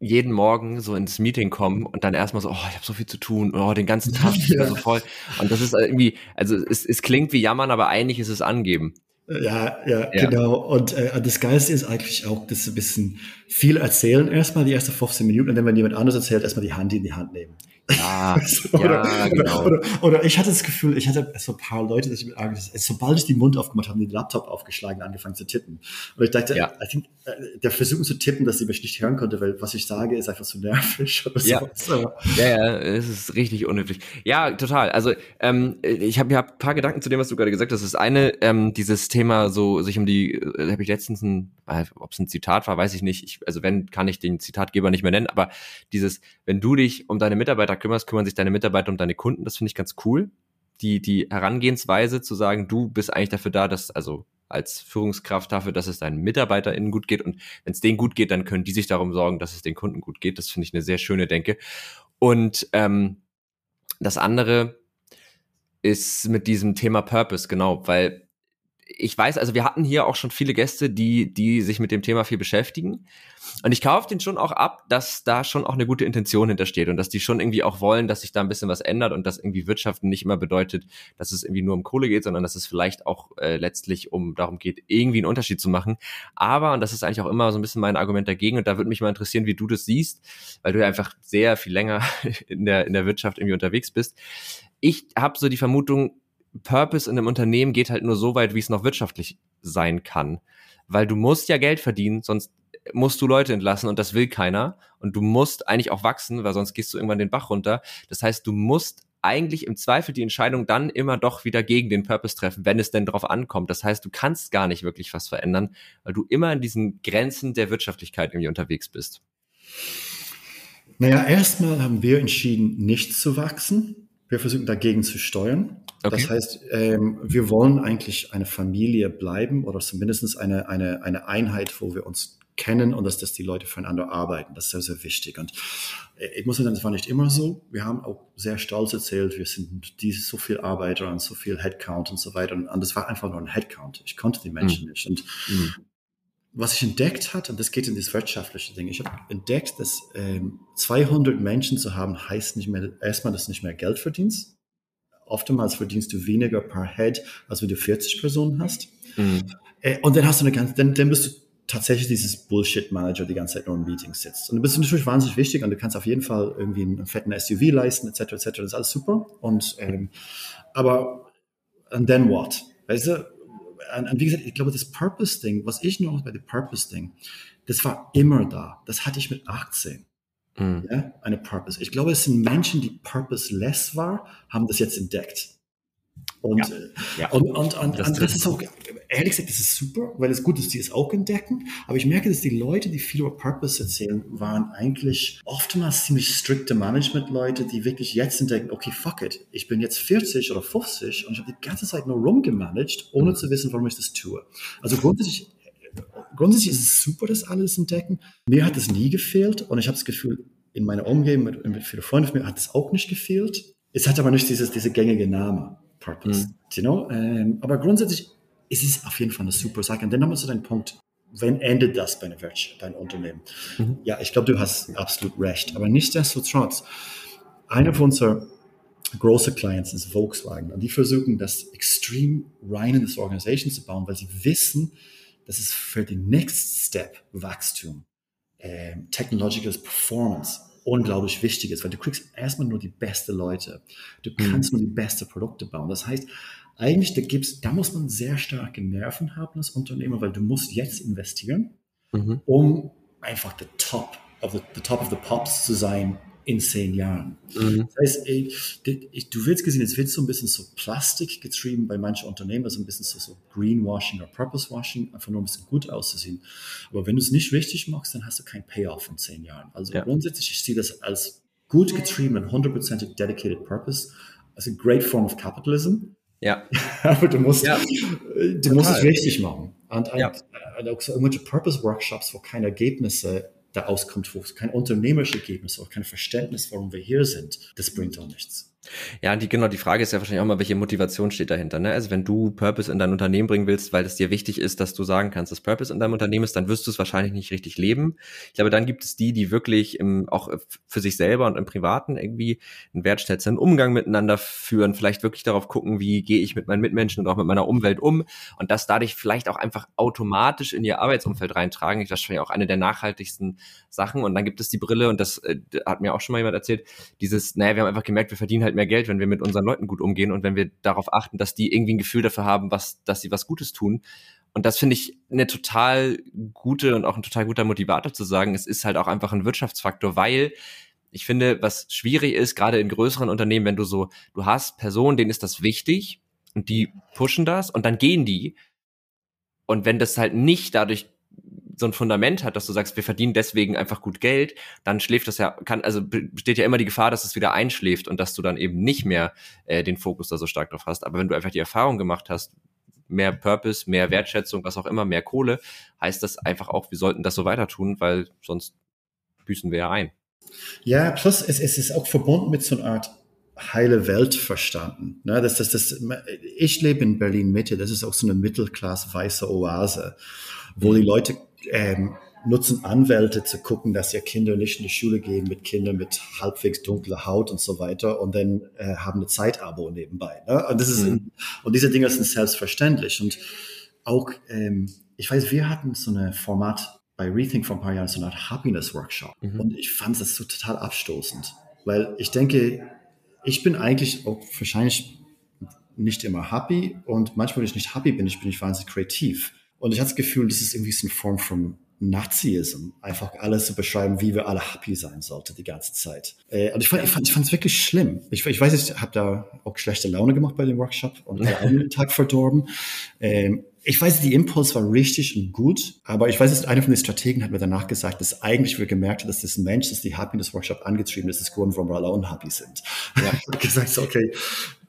jeden Morgen so ins Meeting kommen und dann erstmal so, oh, ich habe so viel zu tun, oh, den ganzen Tag ist ja. so voll. Und das ist irgendwie, also es, es klingt wie jammern, aber eigentlich ist es angeben. Ja, ja, ja, genau. Und äh, das Geilste ist eigentlich auch, dass ein bisschen viel erzählen erstmal, die ersten 15 Minuten, und dann, wenn jemand anderes erzählt, erstmal die Hand in die Hand nehmen. Ja, oder, ja genau. Oder, oder, ich hatte das Gefühl, ich hatte so ein paar Leute, dass ich mit sobald ich den Mund aufgemacht habe, den Laptop aufgeschlagen, angefangen zu tippen. Und ich dachte, ja. I think, äh, der Versuch zu tippen, dass sie mich nicht hören konnte, weil was ich sage, ist einfach zu nervig. Ja. So. ja, ja, es ist richtig unnötig. Ja, total. Also ähm, ich habe ja ein paar Gedanken zu dem, was du gerade gesagt hast. Das eine, ähm, dieses Thema, so sich um die, äh, habe ich letztens ein, äh, ob es ein Zitat war, weiß ich nicht. Ich, also wenn, kann ich den Zitatgeber nicht mehr nennen, aber dieses, wenn du dich um deine Mitarbeiter kümmerst, kümmern sich deine Mitarbeiter um deine Kunden. Das finde ich ganz cool. Die, die Herangehensweise zu sagen, du bist eigentlich dafür da, dass, also als Führungskraft dafür, dass es deinen MitarbeiterInnen gut geht. Und wenn es denen gut geht, dann können die sich darum sorgen, dass es den Kunden gut geht. Das finde ich eine sehr schöne Denke. Und ähm, das andere ist mit diesem Thema Purpose, genau, weil ich weiß, also wir hatten hier auch schon viele Gäste, die, die sich mit dem Thema viel beschäftigen. Und ich kaufe den schon auch ab, dass da schon auch eine gute Intention hintersteht und dass die schon irgendwie auch wollen, dass sich da ein bisschen was ändert und dass irgendwie Wirtschaften nicht immer bedeutet, dass es irgendwie nur um Kohle geht, sondern dass es vielleicht auch äh, letztlich um darum geht, irgendwie einen Unterschied zu machen. Aber, und das ist eigentlich auch immer so ein bisschen mein Argument dagegen, und da würde mich mal interessieren, wie du das siehst, weil du ja einfach sehr viel länger in der, in der Wirtschaft irgendwie unterwegs bist. Ich habe so die Vermutung, Purpose in einem Unternehmen geht halt nur so weit, wie es noch wirtschaftlich sein kann. Weil du musst ja Geld verdienen, sonst musst du Leute entlassen und das will keiner. Und du musst eigentlich auch wachsen, weil sonst gehst du irgendwann den Bach runter. Das heißt, du musst eigentlich im Zweifel die Entscheidung dann immer doch wieder gegen den Purpose treffen, wenn es denn drauf ankommt. Das heißt, du kannst gar nicht wirklich was verändern, weil du immer in diesen Grenzen der Wirtschaftlichkeit irgendwie unterwegs bist. Naja, erstmal haben wir entschieden, nicht zu wachsen. Wir versuchen dagegen zu steuern. Okay. Das heißt, ähm, wir wollen eigentlich eine Familie bleiben oder zumindest eine, eine, eine Einheit, wo wir uns kennen und dass, dass die Leute füreinander arbeiten. Das ist sehr, sehr wichtig. Und äh, ich muss sagen, das war nicht immer so. Wir haben auch sehr stolz erzählt, wir sind diese, so viel Arbeiter und so viel Headcount und so weiter. Und, und das war einfach nur ein Headcount. Ich konnte die Menschen mhm. nicht. Und mhm. Was ich entdeckt hatte, und das geht in das wirtschaftliche Ding, ich habe entdeckt, dass ähm, 200 Menschen zu haben, heißt nicht mehr, erstmal, dass du nicht mehr Geld verdienst oftmals verdienst du weniger per Head, als wenn du 40 Personen hast. Mhm. Äh, und dann hast du eine ganze, dann, dann bist du tatsächlich dieses Bullshit-Manager die ganze Zeit nur in Meetings sitzt. Und du bist natürlich wahnsinnig wichtig und du kannst auf jeden Fall irgendwie einen fetten SUV leisten, etc., etc. Das ist alles super. Und, ähm, aber, and then what? Weißt du, und, wie gesagt, ich glaube, das Purpose-Ding, was ich noch bei dem Purpose-Ding, das war immer da. Das hatte ich mit 18. Mhm. Ja, eine Purpose. Ich glaube, es sind Menschen, die purposeless waren, haben das jetzt entdeckt. Und, ja. Und, und, und, das, und das ist auch, ehrlich gesagt, das ist super, weil es gut ist, die es auch entdecken. Aber ich merke, dass die Leute, die viel über Purpose erzählen, waren eigentlich oftmals ziemlich strikte Management-Leute, die wirklich jetzt entdecken, okay, fuck it, ich bin jetzt 40 oder 50 und ich habe die ganze Zeit nur rumgemanagt, ohne zu wissen, warum ich das tue. Also grundsätzlich grundsätzlich ist es super, dass alle das entdecken. Mir hat es nie gefehlt und ich habe das Gefühl, in meiner Umgebung mit, mit vielen Freunden von mir hat es auch nicht gefehlt. Es hat aber nicht dieses, diese gängige Name, Purpose. Mhm. You know? Ähm, aber grundsätzlich ist es auf jeden Fall eine super Sache. Und dann haben wir so den Punkt, wenn endet das bei einer Wirtschaft, dein Unternehmen? Mhm. Ja, ich glaube, du hast absolut recht. Aber nichtsdestotrotz, einer von unseren großen Clients ist Volkswagen. Und die versuchen, das extrem rein in das Organisation zu bauen, weil sie wissen, das ist für den Next Step Wachstum, äh, Technological Performance unglaublich wichtig ist, weil du kriegst erstmal nur die besten Leute. Du mhm. kannst mhm. nur die besten Produkte bauen. Das heißt, eigentlich, da gibt's, da muss man sehr starke Nerven haben als Unternehmer, weil du musst jetzt investieren, mhm. um einfach the top of the, the top of the pops zu sein in zehn Jahren. Mhm. Das heißt, ey, du willst gesehen, es wird so ein bisschen so Plastik getrieben bei manchen Unternehmen, also ein bisschen so, so Greenwashing oder Purposewashing, einfach nur ein bisschen gut auszusehen. Aber wenn du es nicht richtig machst, dann hast du kein Payoff in zehn Jahren. Also ja. grundsätzlich, ich sehe das als gut getriebenen, hundertprozentig dedicated Purpose, also a great form of capitalism. Ja. Aber du musst, ja, du musst es richtig machen. Und, ja. und auch so irgendwelche Purpose-Workshops, wo keine Ergebnisse da auskommt, wo kein unternehmerisches Ergebnis, auch kein Verständnis, warum wir hier sind, das bringt auch nichts. Ja, die, genau, die Frage ist ja wahrscheinlich auch mal, welche Motivation steht dahinter. Ne? Also wenn du Purpose in dein Unternehmen bringen willst, weil es dir wichtig ist, dass du sagen kannst, dass Purpose in deinem Unternehmen ist, dann wirst du es wahrscheinlich nicht richtig leben. Ich glaube, dann gibt es die, die wirklich im, auch für sich selber und im Privaten irgendwie einen wertschätzenden Umgang miteinander führen, vielleicht wirklich darauf gucken, wie gehe ich mit meinen Mitmenschen und auch mit meiner Umwelt um und das dadurch vielleicht auch einfach automatisch in ihr Arbeitsumfeld reintragen. Ich das ist auch eine der nachhaltigsten Sachen. Und dann gibt es die Brille, und das äh, hat mir auch schon mal jemand erzählt, dieses, naja, wir haben einfach gemerkt, wir verdienen halt mehr Geld, wenn wir mit unseren Leuten gut umgehen und wenn wir darauf achten, dass die irgendwie ein Gefühl dafür haben, was, dass sie was Gutes tun. Und das finde ich eine total gute und auch ein total guter Motivator zu sagen, es ist halt auch einfach ein Wirtschaftsfaktor, weil ich finde, was schwierig ist, gerade in größeren Unternehmen, wenn du so, du hast Personen, denen ist das wichtig und die pushen das und dann gehen die. Und wenn das halt nicht dadurch so ein Fundament hat, dass du sagst, wir verdienen deswegen einfach gut Geld, dann schläft das ja, kann, also besteht ja immer die Gefahr, dass es wieder einschläft und dass du dann eben nicht mehr äh, den Fokus da so stark drauf hast. Aber wenn du einfach die Erfahrung gemacht hast, mehr Purpose, mehr Wertschätzung, was auch immer, mehr Kohle, heißt das einfach auch, wir sollten das so weiter tun, weil sonst büßen wir ja ein. Ja, plus es, es ist auch verbunden mit so einer Art heile Welt verstanden. Ne, das, das, das, ich lebe in Berlin Mitte, das ist auch so eine Mittelklasse weiße Oase, wo die Leute ähm, nutzen Anwälte zu gucken, dass ihr Kinder nicht in die Schule gehen mit Kindern mit halbwegs dunkler Haut und so weiter und dann äh, haben eine Zeitabo nebenbei. Ne? Und, das ist, mhm. und diese Dinge sind selbstverständlich. Und auch, ähm, ich weiß, wir hatten so eine Format bei Rethink vor ein paar Jahren, so eine Art Happiness-Workshop. Mhm. Und ich fand das so total abstoßend, weil ich denke, ich bin eigentlich auch wahrscheinlich nicht immer happy und manchmal, wenn ich nicht happy bin, ich bin ich wahnsinnig kreativ. Und ich hatte das Gefühl, das ist irgendwie so eine Form von Nazism, einfach alles zu beschreiben, wie wir alle happy sein sollten die ganze Zeit. Äh, und ich fand, ich fand, ich fand es wirklich schlimm. Ich, ich weiß, ich habe da auch schlechte Laune gemacht bei dem Workshop und einen Tag verdorben. Ähm, ich weiß, die Impuls war richtig und gut, aber ich weiß, dass einer von den Strategen hat mir danach gesagt, dass eigentlich wir gemerkt haben, dass das Mensch, das die Happiness Workshop angetrieben ist, das Grund, warum wir alle unhappy sind. Ja. ich habe gesagt, okay,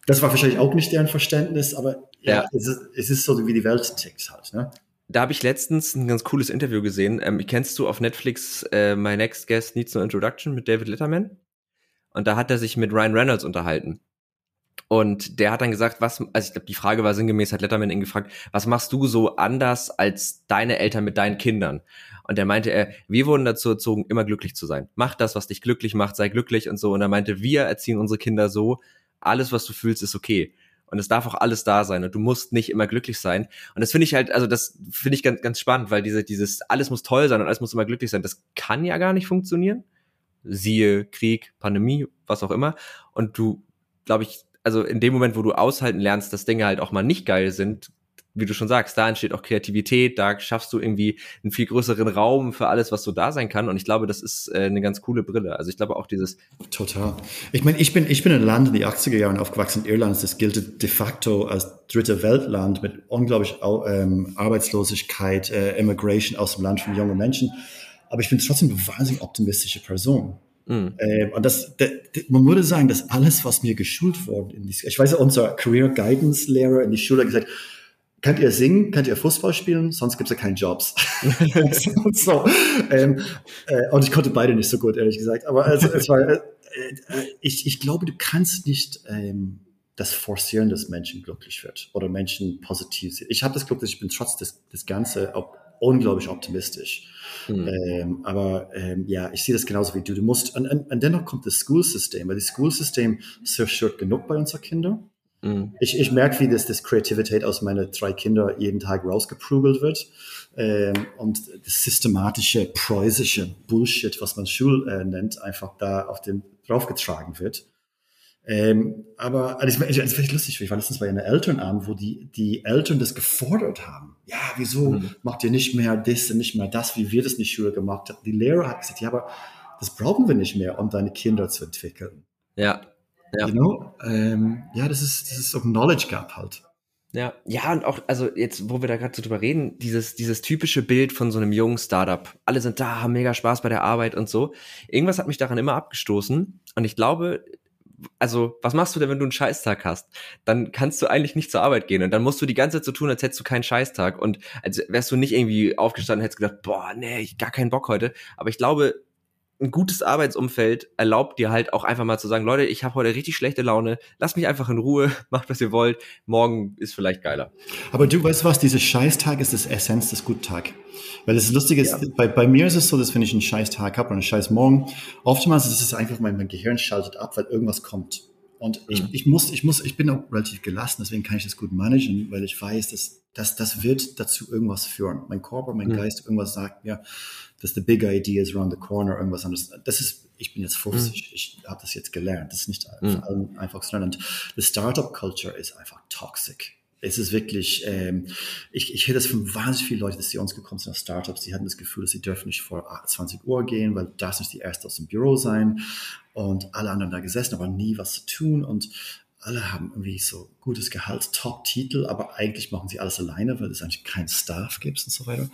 das war wahrscheinlich auch nicht deren Verständnis, aber ja, ja. Es, ist, es, ist, so, wie die Welt tickt halt. Ne? Da habe ich letztens ein ganz cooles Interview gesehen. Ähm, kennst du auf Netflix äh, My Next Guest Needs No Introduction mit David Letterman? Und da hat er sich mit Ryan Reynolds unterhalten. Und der hat dann gesagt, was, also ich glaube, die Frage war sinngemäß, hat Letterman ihn gefragt, was machst du so anders als deine Eltern mit deinen Kindern? Und er meinte, er, wir wurden dazu erzogen, immer glücklich zu sein. Mach das, was dich glücklich macht, sei glücklich und so. Und er meinte, wir erziehen unsere Kinder so, alles, was du fühlst, ist okay. Und es darf auch alles da sein und du musst nicht immer glücklich sein. Und das finde ich halt, also das finde ich ganz, ganz spannend, weil diese, dieses, alles muss toll sein und alles muss immer glücklich sein, das kann ja gar nicht funktionieren. Siehe Krieg, Pandemie, was auch immer. Und du, glaube ich, also in dem Moment, wo du aushalten lernst, dass Dinge halt auch mal nicht geil sind, wie du schon sagst, da entsteht auch Kreativität, da schaffst du irgendwie einen viel größeren Raum für alles, was so da sein kann. Und ich glaube, das ist äh, eine ganz coole Brille. Also ich glaube auch dieses. Total. Ich meine, ich bin, ich bin in Land in die 80er Jahren aufgewachsen, Irland. Das gilt de facto als dritte Weltland mit unglaublich ähm, Arbeitslosigkeit, äh, Immigration aus dem Land von jungen Menschen. Aber ich bin trotzdem eine wahnsinnig optimistische Person. Mhm. Ähm, und das, de, man würde sagen, dass alles, was mir geschult wurde, in die, ich weiß, unser Career Guidance Lehrer in die Schule hat gesagt, könnt ihr singen, könnt ihr Fußball spielen, sonst gibt es ja keinen Jobs. und, so. Ähm, äh, und ich konnte beide nicht so gut, ehrlich gesagt. Aber also, es war, äh, äh, ich, ich glaube, du kannst nicht ähm, das forcieren, dass Menschen glücklich wird oder Menschen positiv sind. Ich habe das Glück, dass ich bin trotz des, des Ganze auch unglaublich optimistisch. Mhm. Ähm, aber ähm, ja, ich sehe das genauso wie du. Du musst, und, und, und dennoch kommt das Schulsystem, weil das Schulsystem zerstört genug bei unseren Kindern. Mhm. Ich, ich merke, wie das, das Kreativität aus meinen drei Kindern jeden Tag rausgeprügelt wird. Ähm, und das systematische, preußische Bullshit, was man Schul äh, nennt, einfach da auf den draufgetragen wird. Ähm, aber also, das, das finde lustig. Ich war letztens bei einer Elternabend, wo die, die Eltern das gefordert haben. Ja, wieso mhm. macht ihr nicht mehr das und nicht mehr das, wie wir das in der Schule gemacht haben? Die Lehrer hat gesagt, ja, aber das brauchen wir nicht mehr, um deine Kinder zu entwickeln. Ja. Ja. You know? ähm, ja, das ist, das ist so ein Knowledge Gap halt. Ja, ja, und auch, also jetzt, wo wir da gerade so drüber reden, dieses, dieses typische Bild von so einem jungen Startup. Alle sind da, haben mega Spaß bei der Arbeit und so. Irgendwas hat mich daran immer abgestoßen. Und ich glaube, also, was machst du denn, wenn du einen Scheißtag hast? Dann kannst du eigentlich nicht zur Arbeit gehen und dann musst du die ganze Zeit so tun, als hättest du keinen Scheißtag und als wärst du nicht irgendwie aufgestanden und hättest gedacht, boah, nee, ich gar keinen Bock heute. Aber ich glaube, ein gutes Arbeitsumfeld erlaubt dir halt auch einfach mal zu sagen, Leute, ich habe heute richtig schlechte Laune, lasst mich einfach in Ruhe, macht was ihr wollt, morgen ist vielleicht geiler. Aber du weißt was, dieser Scheißtag ist das Essenz des Guttag. Weil das Lustige ist, ja. bei, bei mir ist es so, dass wenn ich einen Scheißtag habe oder einen Scheißmorgen, oftmals ist es einfach, mein, mein Gehirn schaltet ab, weil irgendwas kommt. Und ich, mhm. ich muss, ich muss, ich bin auch relativ gelassen, deswegen kann ich das gut managen, weil ich weiß, dass, dass das wird dazu irgendwas führen. Mein Körper, mein mhm. Geist, irgendwas sagt mir, dass the big idea is around the corner, irgendwas anderes. Das ist, ich bin jetzt 50, mhm. ich habe das jetzt gelernt. Das ist nicht mhm. einfach zu lernen. Und die Startup Culture ist einfach toxic. Es ist wirklich, ähm, ich, ich höre das von wahnsinnig vielen Leuten, dass sie uns gekommen sind aus Startups, die hatten das Gefühl, dass sie dürfen nicht vor 20 Uhr gehen, weil das nicht die Erste aus dem Büro sein und alle anderen da gesessen, aber nie was zu tun und alle haben irgendwie so gutes Gehalt, Top-Titel, aber eigentlich machen sie alles alleine, weil es eigentlich keinen Staff gibt und so weiter.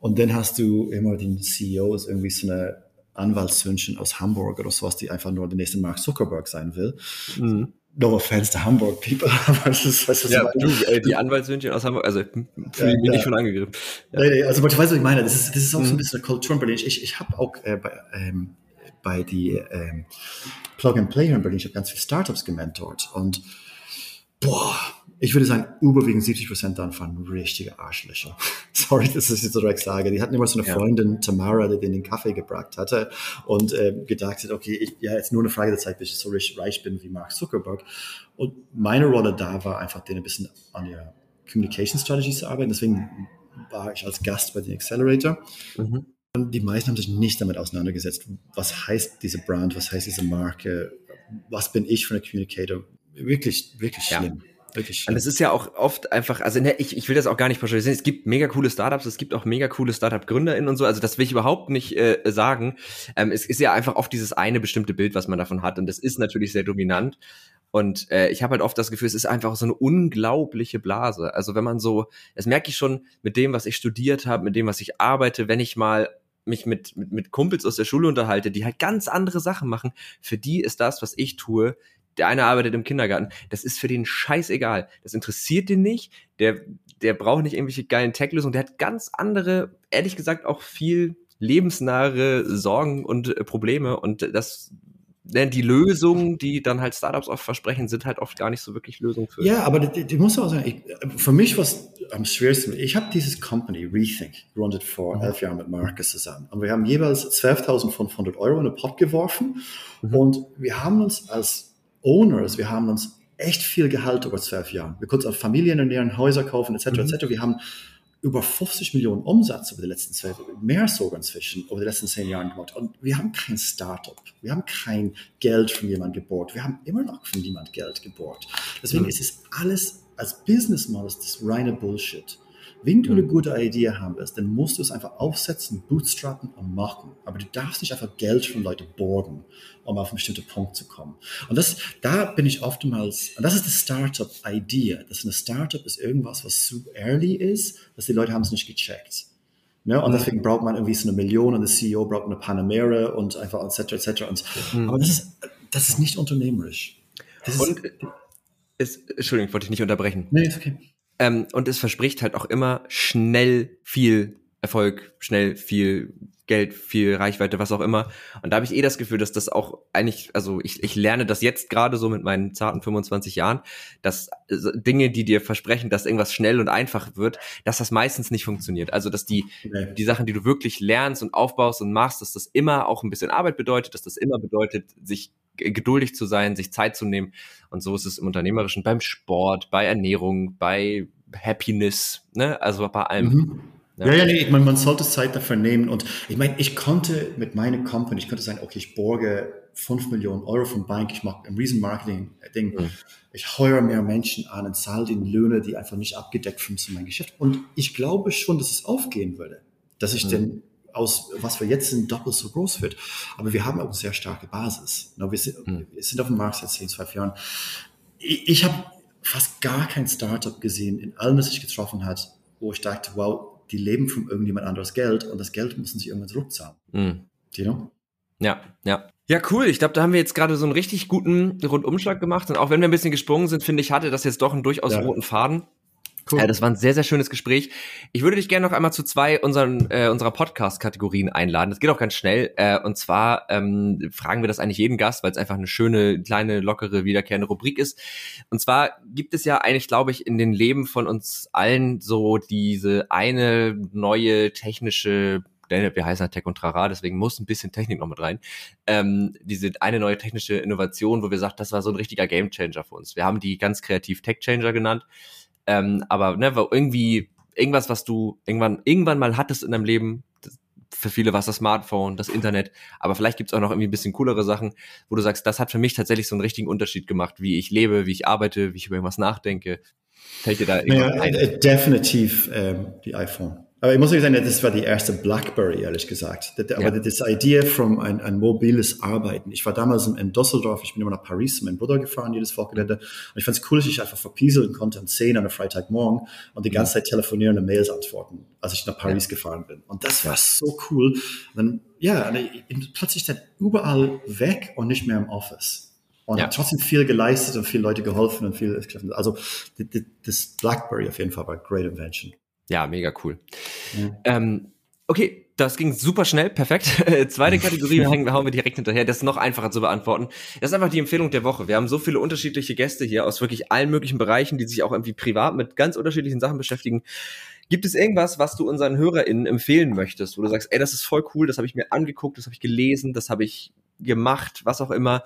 Und dann hast du immer den CEO, ist irgendwie so eine Anwaltshündchen aus Hamburg oder sowas, die einfach nur der nächste Mark Zuckerberg sein will. Mhm no offense to Hamburg people, aber das ist, weißt du, ja, du, äh, die Anwaltshündchen aus Hamburg, also fühle ja, mich ja. nicht schon angegriffen. Ja. Nee, nee, also ich weiß, was ich meine, das ist, das ist auch mhm. so ein mhm. bisschen eine Kultur in Berlin. Ich, ich habe auch äh, bei, ähm, bei die ähm, Plug and Play in Berlin, ich habe ganz viele Startups gementort und ich würde sagen, überwiegend 70 Prozent davon waren richtige Arschlöcher. Sorry, dass ich jetzt so direkt sage. Die hatten immer so eine ja. Freundin, Tamara, die den Kaffee gebracht hatte und äh, gedacht hat, okay, ich, ja, jetzt nur eine Frage der Zeit, bis ich so reich, reich bin wie Mark Zuckerberg. Und meine Rolle da war einfach, denen ein bisschen an ihrer Communication Strategy zu arbeiten. Deswegen war ich als Gast bei den Accelerator. Mhm. Und die meisten haben sich nicht damit auseinandergesetzt. Was heißt diese Brand? Was heißt diese Marke? Was bin ich für ein Communicator? Wirklich, wirklich schlimm. Ja. Wirklich Und es ist ja auch oft einfach, also ne, ich, ich will das auch gar nicht pauschalisieren. Es gibt mega coole Startups, es gibt auch mega coole Startup-GründerInnen und so. Also das will ich überhaupt nicht äh, sagen. Ähm, es ist ja einfach oft dieses eine bestimmte Bild, was man davon hat. Und das ist natürlich sehr dominant. Und äh, ich habe halt oft das Gefühl, es ist einfach so eine unglaubliche Blase. Also wenn man so, das merke ich schon mit dem, was ich studiert habe, mit dem, was ich arbeite, wenn ich mal mich mit, mit, mit Kumpels aus der Schule unterhalte, die halt ganz andere Sachen machen, für die ist das, was ich tue, der eine arbeitet im Kindergarten. Das ist für den scheißegal. Das interessiert den nicht. Der, der braucht nicht irgendwelche geilen Tech-Lösungen. Der hat ganz andere, ehrlich gesagt, auch viel lebensnahe Sorgen und äh, Probleme. Und das denn die Lösungen, die dann halt Startups oft versprechen, sind halt oft gar nicht so wirklich Lösungen für. Ja, aber die, die muss auch sagen, ich, für mich was am schwersten, ich habe dieses Company Rethink gegründet vor mhm. elf Jahren mit Marcus zusammen. Und wir haben jeweils 12.500 Euro in den Pot geworfen. Mhm. Und wir haben uns als Owners, wir haben uns echt viel Gehalt über zwölf Jahren. Wir konnten auch Familien ernähren, Häuser kaufen, etc., mhm. etc. Wir haben über 50 Millionen Umsatz über die letzten zwölf, mehr sogar inzwischen, über die letzten zehn Jahren gemacht. Und wir haben kein Startup. Wir haben kein Geld von jemandem gebohrt. Wir haben immer noch von niemand Geld gebohrt. Deswegen mhm. ist es alles als Business Model das reine Bullshit. Wenn du eine gute Idee haben willst, dann musst du es einfach aufsetzen, bootstrappen und machen. Aber du darfst nicht einfach Geld von Leuten borgen, um auf einen bestimmten Punkt zu kommen. Und das, da bin ich oftmals, und das ist die Startup-Idee. Das ist eine Startup ist irgendwas, was so early ist, dass die Leute haben es nicht gecheckt. Ne? Und deswegen braucht man irgendwie so eine Million und der CEO braucht eine Panamera und einfach etc. etc. Und, mhm. Aber das ist, das ist nicht unternehmerisch. Das und ist, Entschuldigung, wollte ich nicht unterbrechen. Nee, ist okay. Ähm, und es verspricht halt auch immer schnell viel Erfolg, schnell viel Geld, viel Reichweite, was auch immer. Und da habe ich eh das Gefühl, dass das auch eigentlich, also ich, ich lerne das jetzt gerade so mit meinen zarten 25 Jahren, dass Dinge, die dir versprechen, dass irgendwas schnell und einfach wird, dass das meistens nicht funktioniert. Also dass die, nee. die Sachen, die du wirklich lernst und aufbaust und machst, dass das immer auch ein bisschen Arbeit bedeutet, dass das immer bedeutet, sich geduldig zu sein, sich Zeit zu nehmen. Und so ist es im Unternehmerischen, beim Sport, bei Ernährung, bei Happiness, ne? Also bei allem. Mhm. Ja, ja, ja, nee, ich meine, man sollte Zeit dafür nehmen. Und ich meine, ich konnte mit meiner Company, ich könnte sagen, okay, ich borge 5 Millionen Euro von Bank, ich mache ein riesen Marketing-Ding, mhm. ich heuere mehr Menschen an und zahle den Löhne, die einfach nicht abgedeckt sind zu meinem Geschäft. Und ich glaube schon, dass es aufgehen würde, dass ich mhm. denn aus, was wir jetzt sind, doppelt so groß wird. Aber wir haben auch eine sehr starke Basis. Wir sind, mhm. wir sind auf dem Markt seit 10, 12 Jahren. Ich, ich habe fast gar kein Startup gesehen in allem, was ich getroffen hat, wo ich dachte, wow, die leben von irgendjemand anderes Geld und das Geld müssen sie irgendwann zurückzahlen. Mm. You know? Ja, ja. Ja, cool. Ich glaube, da haben wir jetzt gerade so einen richtig guten Rundumschlag gemacht. Und auch wenn wir ein bisschen gesprungen sind, finde ich, hatte das jetzt doch einen durchaus ja. roten Faden. Cool. Ja, das war ein sehr, sehr schönes Gespräch. Ich würde dich gerne noch einmal zu zwei unseren, äh, unserer Podcast-Kategorien einladen. Das geht auch ganz schnell. Äh, und zwar ähm, fragen wir das eigentlich jeden Gast, weil es einfach eine schöne, kleine, lockere, wiederkehrende Rubrik ist. Und zwar gibt es ja eigentlich, glaube ich, in den Leben von uns allen so diese eine neue technische wir heißen halt Tech und Trara, deswegen muss ein bisschen Technik noch mit rein. Ähm, diese eine neue technische Innovation, wo wir sagt, das war so ein richtiger Gamechanger für uns. Wir haben die ganz kreativ Tech Changer genannt. Ähm, aber ne, irgendwie irgendwas, was du irgendwann, irgendwann mal hattest in deinem Leben, für viele war es das Smartphone, das Internet, aber vielleicht gibt es auch noch irgendwie ein bisschen coolere Sachen, wo du sagst, das hat für mich tatsächlich so einen richtigen Unterschied gemacht, wie ich lebe, wie ich arbeite, wie ich über irgendwas nachdenke. Fällt dir da irgendwas ja, ein? Äh, definitiv ähm, die iPhone. Aber ich muss sagen, das war die erste BlackBerry, ehrlich gesagt. Aber ja. das Idee von ein, ein mobiles Arbeiten. Ich war damals in Düsseldorf, ich bin immer nach Paris zu meinem Bruder gefahren, jedes Wochenende. Und ich fand es cool, dass ich einfach verpieseln konnte um 10 an einem Freitagmorgen und die ganze Zeit telefonieren und Mails antworten, als ich nach Paris ja. gefahren bin. Und das war so cool. Und dann, ja, plötzlich dann überall weg und nicht mehr im Office. Und ja. trotzdem viel geleistet und viele Leute geholfen und viel, also das BlackBerry auf jeden Fall war eine great invention. Ja, mega cool. Ja. Ähm, okay, das ging super schnell, perfekt. Zweite Kategorie hängen, hauen wir direkt hinterher. Das ist noch einfacher zu beantworten. Das ist einfach die Empfehlung der Woche. Wir haben so viele unterschiedliche Gäste hier aus wirklich allen möglichen Bereichen, die sich auch irgendwie privat mit ganz unterschiedlichen Sachen beschäftigen. Gibt es irgendwas, was du unseren HörerInnen empfehlen möchtest, wo du sagst, ey, das ist voll cool, das habe ich mir angeguckt, das habe ich gelesen, das habe ich gemacht, was auch immer.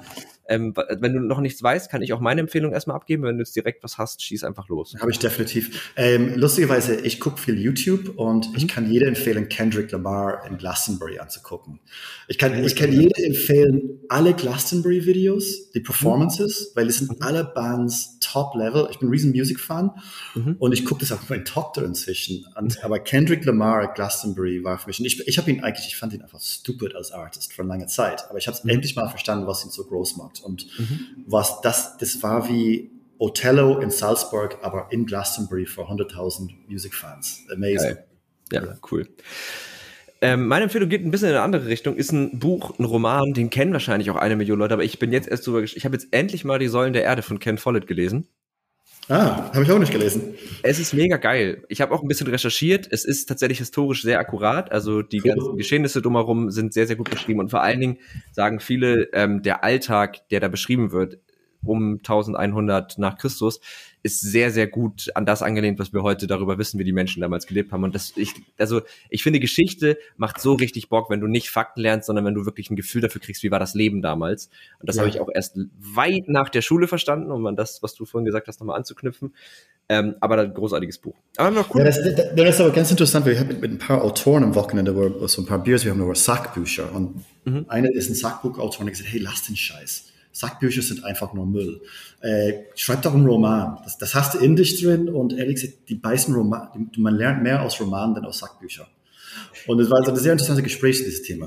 Ähm, wenn du noch nichts weißt, kann ich auch meine Empfehlung erstmal abgeben. Wenn du jetzt direkt was hast, schieß einfach los. Habe ich definitiv. Ähm, lustigerweise, ich gucke viel YouTube und mhm. ich kann jeder empfehlen, Kendrick Lamar in Glastonbury anzugucken. Ich kann, ich kann jeder empfehlen, alle Glastonbury-Videos, die Performances, mhm. weil es sind mhm. alle Bands Top-Level. Ich bin ein riesen Music-Fan mhm. und ich gucke das auch mit meiner Tochter inzwischen. Und, aber Kendrick Lamar Glastonbury war für mich, und ich, ich habe ihn eigentlich, ich fand ihn einfach stupid als Artist für eine lange Zeit, aber ich habe mhm. endlich mal verstanden, was ihn so groß macht. Und mhm. was das, das war wie Othello in Salzburg, aber in Glastonbury für 100.000 Music-Fans. Amazing. Ja, ja, cool. Ähm, meine Empfehlung geht ein bisschen in eine andere Richtung. Ist ein Buch, ein Roman, den kennen wahrscheinlich auch eine Million Leute, aber ich bin jetzt erst drüber, ich habe jetzt endlich mal die Säulen der Erde von Ken Follett gelesen. Ah, habe ich auch nicht gelesen. Es ist mega geil. Ich habe auch ein bisschen recherchiert. Es ist tatsächlich historisch sehr akkurat. Also die cool. ganzen Geschehnisse drumherum sind sehr, sehr gut beschrieben. Und vor allen Dingen sagen viele, ähm, der Alltag, der da beschrieben wird, um 1100 nach Christus, ist sehr, sehr gut an das angelehnt, was wir heute darüber wissen, wie die Menschen damals gelebt haben. Und das, ich, also, ich finde, Geschichte macht so richtig Bock, wenn du nicht Fakten lernst, sondern wenn du wirklich ein Gefühl dafür kriegst, wie war das Leben damals. Und das ja. habe ich auch erst weit nach der Schule verstanden, um an das, was du vorhin gesagt hast, nochmal anzuknüpfen. Ähm, aber ein großartiges Buch. Aber noch cool. Ja, das, das, das, ist aber ganz interessant, weil ich habe mit, mit ein paar Autoren am Wochenende, wo, so ein paar Biers, wir haben über Sackbücher. Und mhm. einer ist ein Sackbuchautor und hat gesagt, hey, lass den Scheiß. Sackbücher sind einfach nur Müll. Äh, schreib doch einen Roman. Das, das hast du in dich drin und ehrlich gesagt, die beißen Roman, man lernt mehr aus Romanen denn aus Sackbüchern. Und es war also ein sehr interessantes Gespräch zu diesem Thema.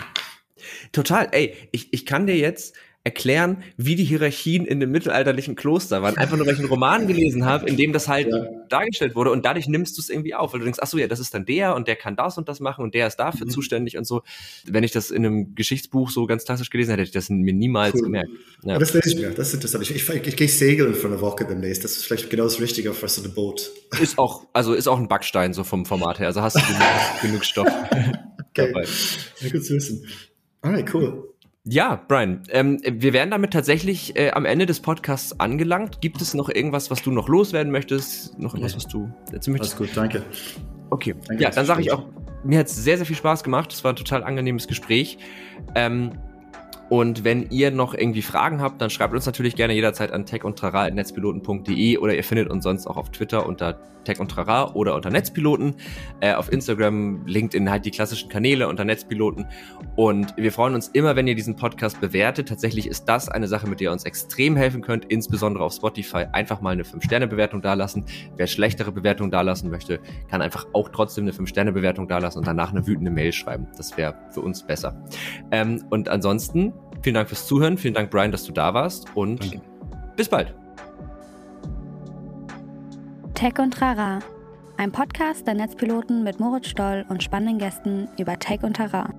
Total. Ey, ich, ich kann dir jetzt erklären, wie die Hierarchien in dem mittelalterlichen Kloster waren. Einfach nur, weil ich einen Roman gelesen habe, in dem das halt ja. dargestellt wurde und dadurch nimmst du es irgendwie auf, weil du denkst, ach so, ja, das ist dann der und der kann das und das machen und der ist dafür mhm. zuständig und so. Wenn ich das in einem Geschichtsbuch so ganz klassisch gelesen hätte, hätte ich das mir niemals cool. gemerkt. Ja. das lese ich mir, das ist interessant. Ich, ich, ich, gehe segeln für eine Woche demnächst. Das ist vielleicht genau das Richtige für so ein Boot. Ist auch, also ist auch ein Backstein so vom Format her. Also hast du genug, genug Stoff okay. dabei. Ja, gut zu wissen. Alright, cool. Ja, Brian, ähm, wir wären damit tatsächlich äh, am Ende des Podcasts angelangt. Gibt es noch irgendwas, was du noch loswerden möchtest? Noch irgendwas, was du erzählen möchtest? Alles gut, danke. Okay, danke, ja, dann sage ich auch, mir hat es sehr, sehr viel Spaß gemacht. Es war ein total angenehmes Gespräch. Ähm, und wenn ihr noch irgendwie Fragen habt, dann schreibt uns natürlich gerne jederzeit an techundtrara.netzpiloten.de oder ihr findet uns sonst auch auf Twitter unter Tech und Trara oder unter Netzpiloten. Äh, auf Instagram, LinkedIn halt die klassischen Kanäle unter Netzpiloten. Und wir freuen uns immer, wenn ihr diesen Podcast bewertet. Tatsächlich ist das eine Sache, mit der ihr uns extrem helfen könnt, insbesondere auf Spotify. Einfach mal eine 5-Sterne-Bewertung dalassen. Wer schlechtere Bewertungen dalassen möchte, kann einfach auch trotzdem eine 5-Sterne-Bewertung dalassen und danach eine wütende Mail schreiben. Das wäre für uns besser. Ähm, und ansonsten Vielen Dank fürs Zuhören. Vielen Dank, Brian, dass du da warst. Und Danke. bis bald. Tech und Rara, ein Podcast der Netzpiloten mit Moritz Stoll und spannenden Gästen über Tech und Terrain.